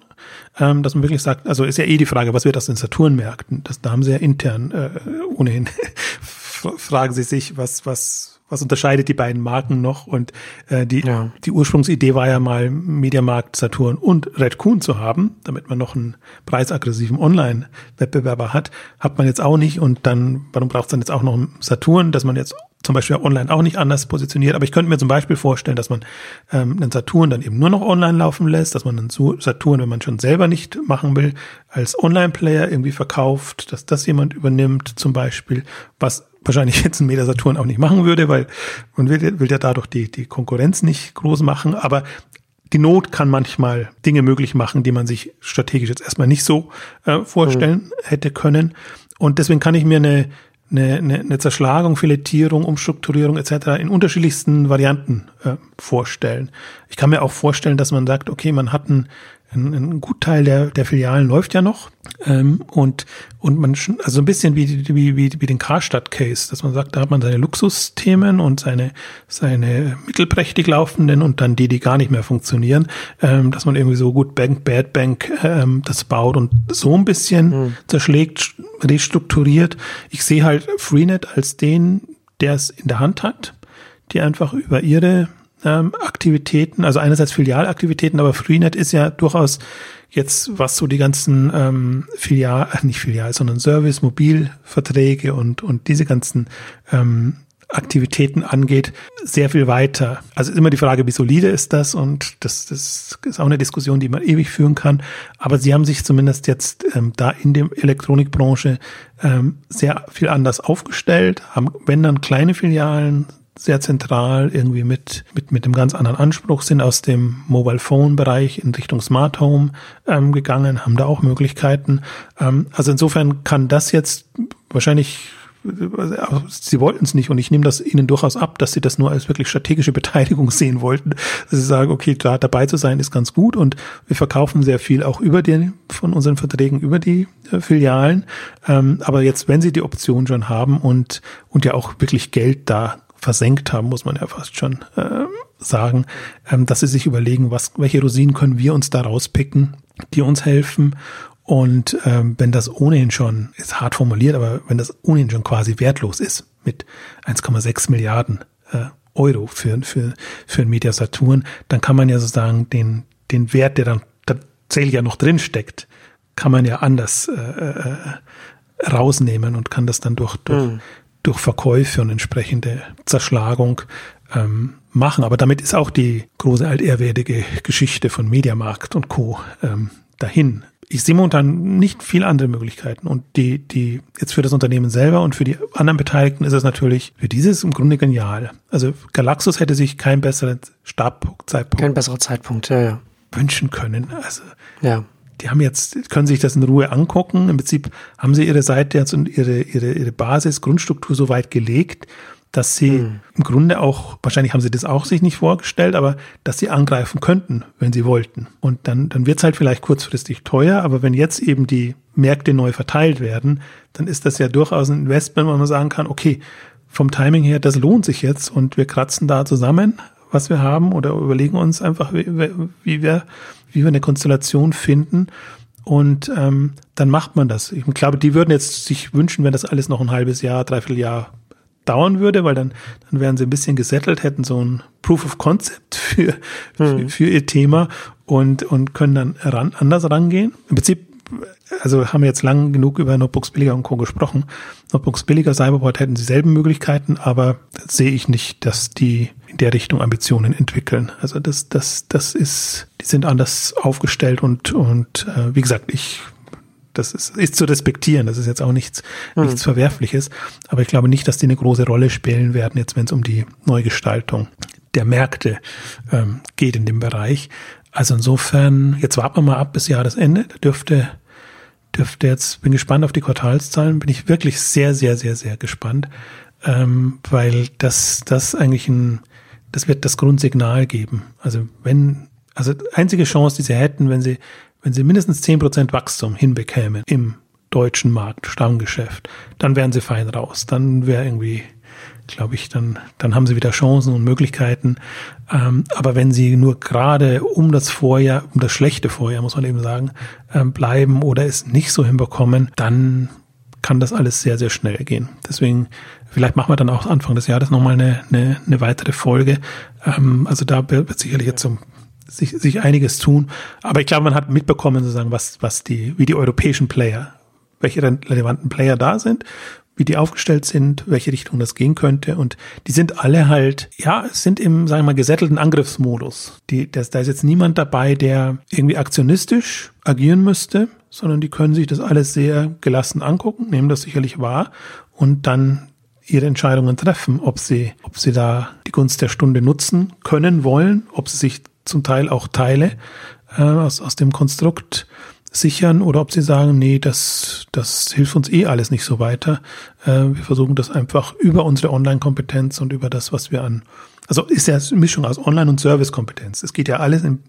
ähm, dass man wirklich sagt, also ist ja eh die Frage, was wird das in Saturnmärkten? Das, da haben sie ja intern äh, ohnehin fragen sie sich, was, was, was unterscheidet die beiden Marken noch? Und äh, die, ja. die Ursprungsidee war ja mal, Mediamarkt, Saturn und Red Coon zu haben, damit man noch einen preisaggressiven Online-Wettbewerber hat. Hat man jetzt auch nicht. Und dann, warum braucht es dann jetzt auch noch Saturn, dass man jetzt zum Beispiel online auch nicht anders positioniert. Aber ich könnte mir zum Beispiel vorstellen, dass man ähm, einen Saturn dann eben nur noch online laufen lässt, dass man einen Saturn, wenn man schon selber nicht machen will, als Online-Player irgendwie verkauft, dass das jemand übernimmt zum Beispiel, was wahrscheinlich jetzt ein Meta Saturn auch nicht machen würde, weil man will, will ja dadurch die, die Konkurrenz nicht groß machen. Aber die Not kann manchmal Dinge möglich machen, die man sich strategisch jetzt erstmal nicht so äh, vorstellen mhm. hätte können. Und deswegen kann ich mir eine eine, eine, eine Zerschlagung, Filetierung, Umstrukturierung etc. in unterschiedlichsten Varianten äh, vorstellen. Ich kann mir auch vorstellen, dass man sagt, okay, man hat einen ein, ein Gutteil der, der Filialen läuft ja noch. Ähm, und, und man, also ein bisschen wie, wie, wie, wie den Karstadt-Case, dass man sagt, da hat man seine Luxusthemen und seine, seine mittelprächtig laufenden und dann die, die gar nicht mehr funktionieren, ähm, dass man irgendwie so gut Bank, Bad Bank ähm, das baut und so ein bisschen mhm. zerschlägt, restrukturiert. Ich sehe halt Freenet als den, der es in der Hand hat, die einfach über ihre ähm, Aktivitäten, also einerseits Filialaktivitäten, aber Freenet ist ja durchaus jetzt, was so die ganzen ähm, Filial, nicht Filial, sondern Service, Mobilverträge und, und diese ganzen ähm, Aktivitäten angeht, sehr viel weiter. Also immer die Frage, wie solide ist das? Und das, das ist auch eine Diskussion, die man ewig führen kann. Aber sie haben sich zumindest jetzt ähm, da in der Elektronikbranche ähm, sehr viel anders aufgestellt, haben, wenn dann kleine Filialen, sehr zentral irgendwie mit, mit, mit einem ganz anderen Anspruch, sind aus dem Mobile Phone Bereich in Richtung Smart Home ähm, gegangen, haben da auch Möglichkeiten. Ähm, also insofern kann das jetzt wahrscheinlich sie wollten es nicht und ich nehme das ihnen durchaus ab, dass sie das nur als wirklich strategische Beteiligung sehen wollten. Dass sie sagen, okay, da dabei zu sein ist ganz gut und wir verkaufen sehr viel auch über die, von unseren Verträgen über die äh, Filialen. Ähm, aber jetzt, wenn sie die Option schon haben und, und ja auch wirklich Geld da versenkt haben, muss man ja fast schon äh, sagen, ähm, dass sie sich überlegen, was, welche Rosinen können wir uns da rauspicken, die uns helfen. Und ähm, wenn das ohnehin schon, ist hart formuliert, aber wenn das ohnehin schon quasi wertlos ist mit 1,6 Milliarden äh, Euro für, für, für ein Media Saturn, dann kann man ja sozusagen den, den Wert, der dann tatsächlich ja noch drin steckt, kann man ja anders äh, äh, rausnehmen und kann das dann durch, durch, mhm durch Verkäufe und entsprechende Zerschlagung ähm, machen. Aber damit ist auch die große altehrwürdige Geschichte von Mediamarkt und Co. Ähm, dahin. ich sehe momentan nicht viel andere Möglichkeiten. Und die, die, jetzt für das Unternehmen selber und für die anderen Beteiligten ist es natürlich für dieses im Grunde genial. Also Galaxus hätte sich keinen besseren Startzeitpunkt. Kein besserer Zeitpunkt, ja, ja. Wünschen können. Also. Ja. Die haben jetzt, können sich das in Ruhe angucken. Im Prinzip haben sie ihre Seite jetzt und ihre, ihre, ihre Basis, Grundstruktur so weit gelegt, dass sie mhm. im Grunde auch, wahrscheinlich haben sie das auch sich nicht vorgestellt, aber dass sie angreifen könnten, wenn sie wollten. Und dann, dann wird es halt vielleicht kurzfristig teuer, aber wenn jetzt eben die Märkte neu verteilt werden, dann ist das ja durchaus ein Investment, wo man sagen kann, okay, vom Timing her, das lohnt sich jetzt und wir kratzen da zusammen, was wir haben oder überlegen uns einfach, wie, wie wir, wie wir eine Konstellation finden, und ähm, dann macht man das. Ich glaube, die würden jetzt sich wünschen, wenn das alles noch ein halbes Jahr, dreiviertel Jahr dauern würde, weil dann, dann wären sie ein bisschen gesettelt, hätten so ein Proof of Concept für, mhm. für, für, ihr Thema und, und können dann ran, anders rangehen. Im Prinzip, also haben wir jetzt lang genug über Notebooks Billiger und Co. gesprochen. Notebooks Billiger, Cyberport hätten dieselben Möglichkeiten, aber sehe ich nicht, dass die in der Richtung Ambitionen entwickeln. Also das, das, das ist, die sind anders aufgestellt und, und äh, wie gesagt, ich das ist, ist zu respektieren. Das ist jetzt auch nichts, mhm. nichts Verwerfliches. Aber ich glaube nicht, dass die eine große Rolle spielen werden, jetzt wenn es um die Neugestaltung der Märkte ähm, geht in dem Bereich. Also insofern, jetzt warten wir mal ab bis Jahresende. Da dürfte, dürfte jetzt, bin gespannt auf die Quartalszahlen, bin ich wirklich sehr, sehr, sehr, sehr gespannt, ähm, weil das, das eigentlich ein, das wird das Grundsignal geben. Also wenn, also einzige Chance, die sie hätten, wenn sie wenn sie mindestens 10% Wachstum hinbekämen im deutschen Markt, Stammgeschäft, dann wären sie fein raus. Dann wäre irgendwie, glaube ich, dann, dann haben sie wieder Chancen und Möglichkeiten. Ähm, aber wenn sie nur gerade um das Vorjahr, um das schlechte Vorjahr, muss man eben sagen, ähm, bleiben oder es nicht so hinbekommen, dann kann das alles sehr, sehr schnell gehen. Deswegen, vielleicht machen wir dann auch Anfang des Jahres nochmal eine, eine, eine weitere Folge. Ähm, also da wird sicherlich jetzt so sich, sich einiges tun. Aber ich glaube, man hat mitbekommen, sozusagen, was, was die, wie die europäischen Player, welche relevanten Player da sind, wie die aufgestellt sind, welche Richtung das gehen könnte. Und die sind alle halt, ja, sind im, sagen wir mal, gesättelten Angriffsmodus. Die, das, da ist jetzt niemand dabei, der irgendwie aktionistisch agieren müsste, sondern die können sich das alles sehr gelassen angucken, nehmen das sicherlich wahr und dann ihre Entscheidungen treffen, ob sie, ob sie da die Gunst der Stunde nutzen können, wollen, ob sie sich zum Teil auch Teile äh, aus, aus dem Konstrukt sichern oder ob sie sagen, nee, das, das hilft uns eh alles nicht so weiter. Äh, wir versuchen das einfach über unsere Online-Kompetenz und über das, was wir an, also ist ja eine Mischung aus Online- und Service-Kompetenz. Es geht ja alles im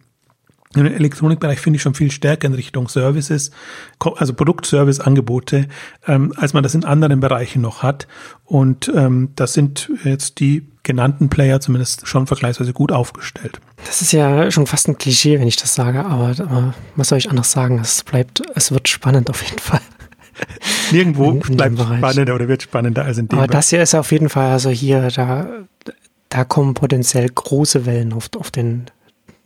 im Elektronikbereich finde ich schon viel stärker in Richtung Services, also Produktservice-Angebote, ähm, als man das in anderen Bereichen noch hat. Und ähm, das sind jetzt die genannten Player zumindest schon vergleichsweise gut aufgestellt. Das ist ja schon fast ein Klischee, wenn ich das sage, aber, aber was soll ich anders sagen? Es bleibt, es wird spannend auf jeden Fall. Nirgendwo in, in bleibt spannender oder wird spannender als in dem. Aber Bereich. das hier ist auf jeden Fall, also hier, da, da kommen potenziell große Wellen auf, auf den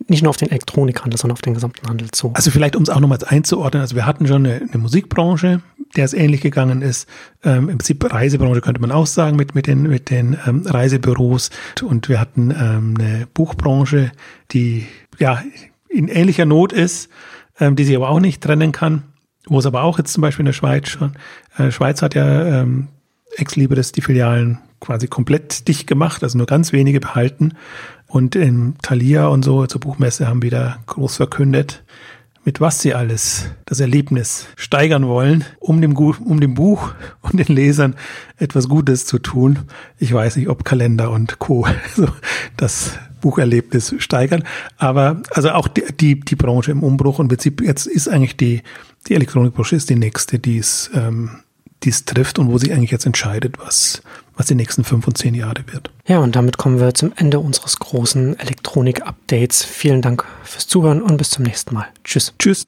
nicht nur auf den Elektronikhandel, sondern auf den gesamten Handel zu. Also vielleicht, um es auch nochmal einzuordnen, also wir hatten schon eine, eine Musikbranche, der es ähnlich gegangen ist. Ähm, Im Prinzip Reisebranche könnte man auch sagen mit, mit den, mit den ähm, Reisebüros. Und wir hatten ähm, eine Buchbranche, die ja in ähnlicher Not ist, ähm, die sich aber auch nicht trennen kann. Wo es aber auch jetzt zum Beispiel in der Schweiz schon, äh, Schweiz hat ja ähm, Ex Libris die Filialen quasi komplett dicht gemacht, also nur ganz wenige behalten. Und im Thalia und so zur Buchmesse haben wieder groß verkündet, mit was sie alles das Erlebnis steigern wollen, um dem, um dem Buch und den Lesern etwas Gutes zu tun. Ich weiß nicht, ob Kalender und Co. So das Bucherlebnis steigern. Aber also auch die, die, die Branche im Umbruch und im Prinzip jetzt ist eigentlich die, die Elektronikbranche ist die nächste, die es, ähm, die es trifft und wo sich eigentlich jetzt entscheidet, was, was die nächsten fünf und zehn Jahre wird. Ja, und damit kommen wir zum Ende unseres großen Elektronik-Updates. Vielen Dank fürs Zuhören und bis zum nächsten Mal. Tschüss. Tschüss.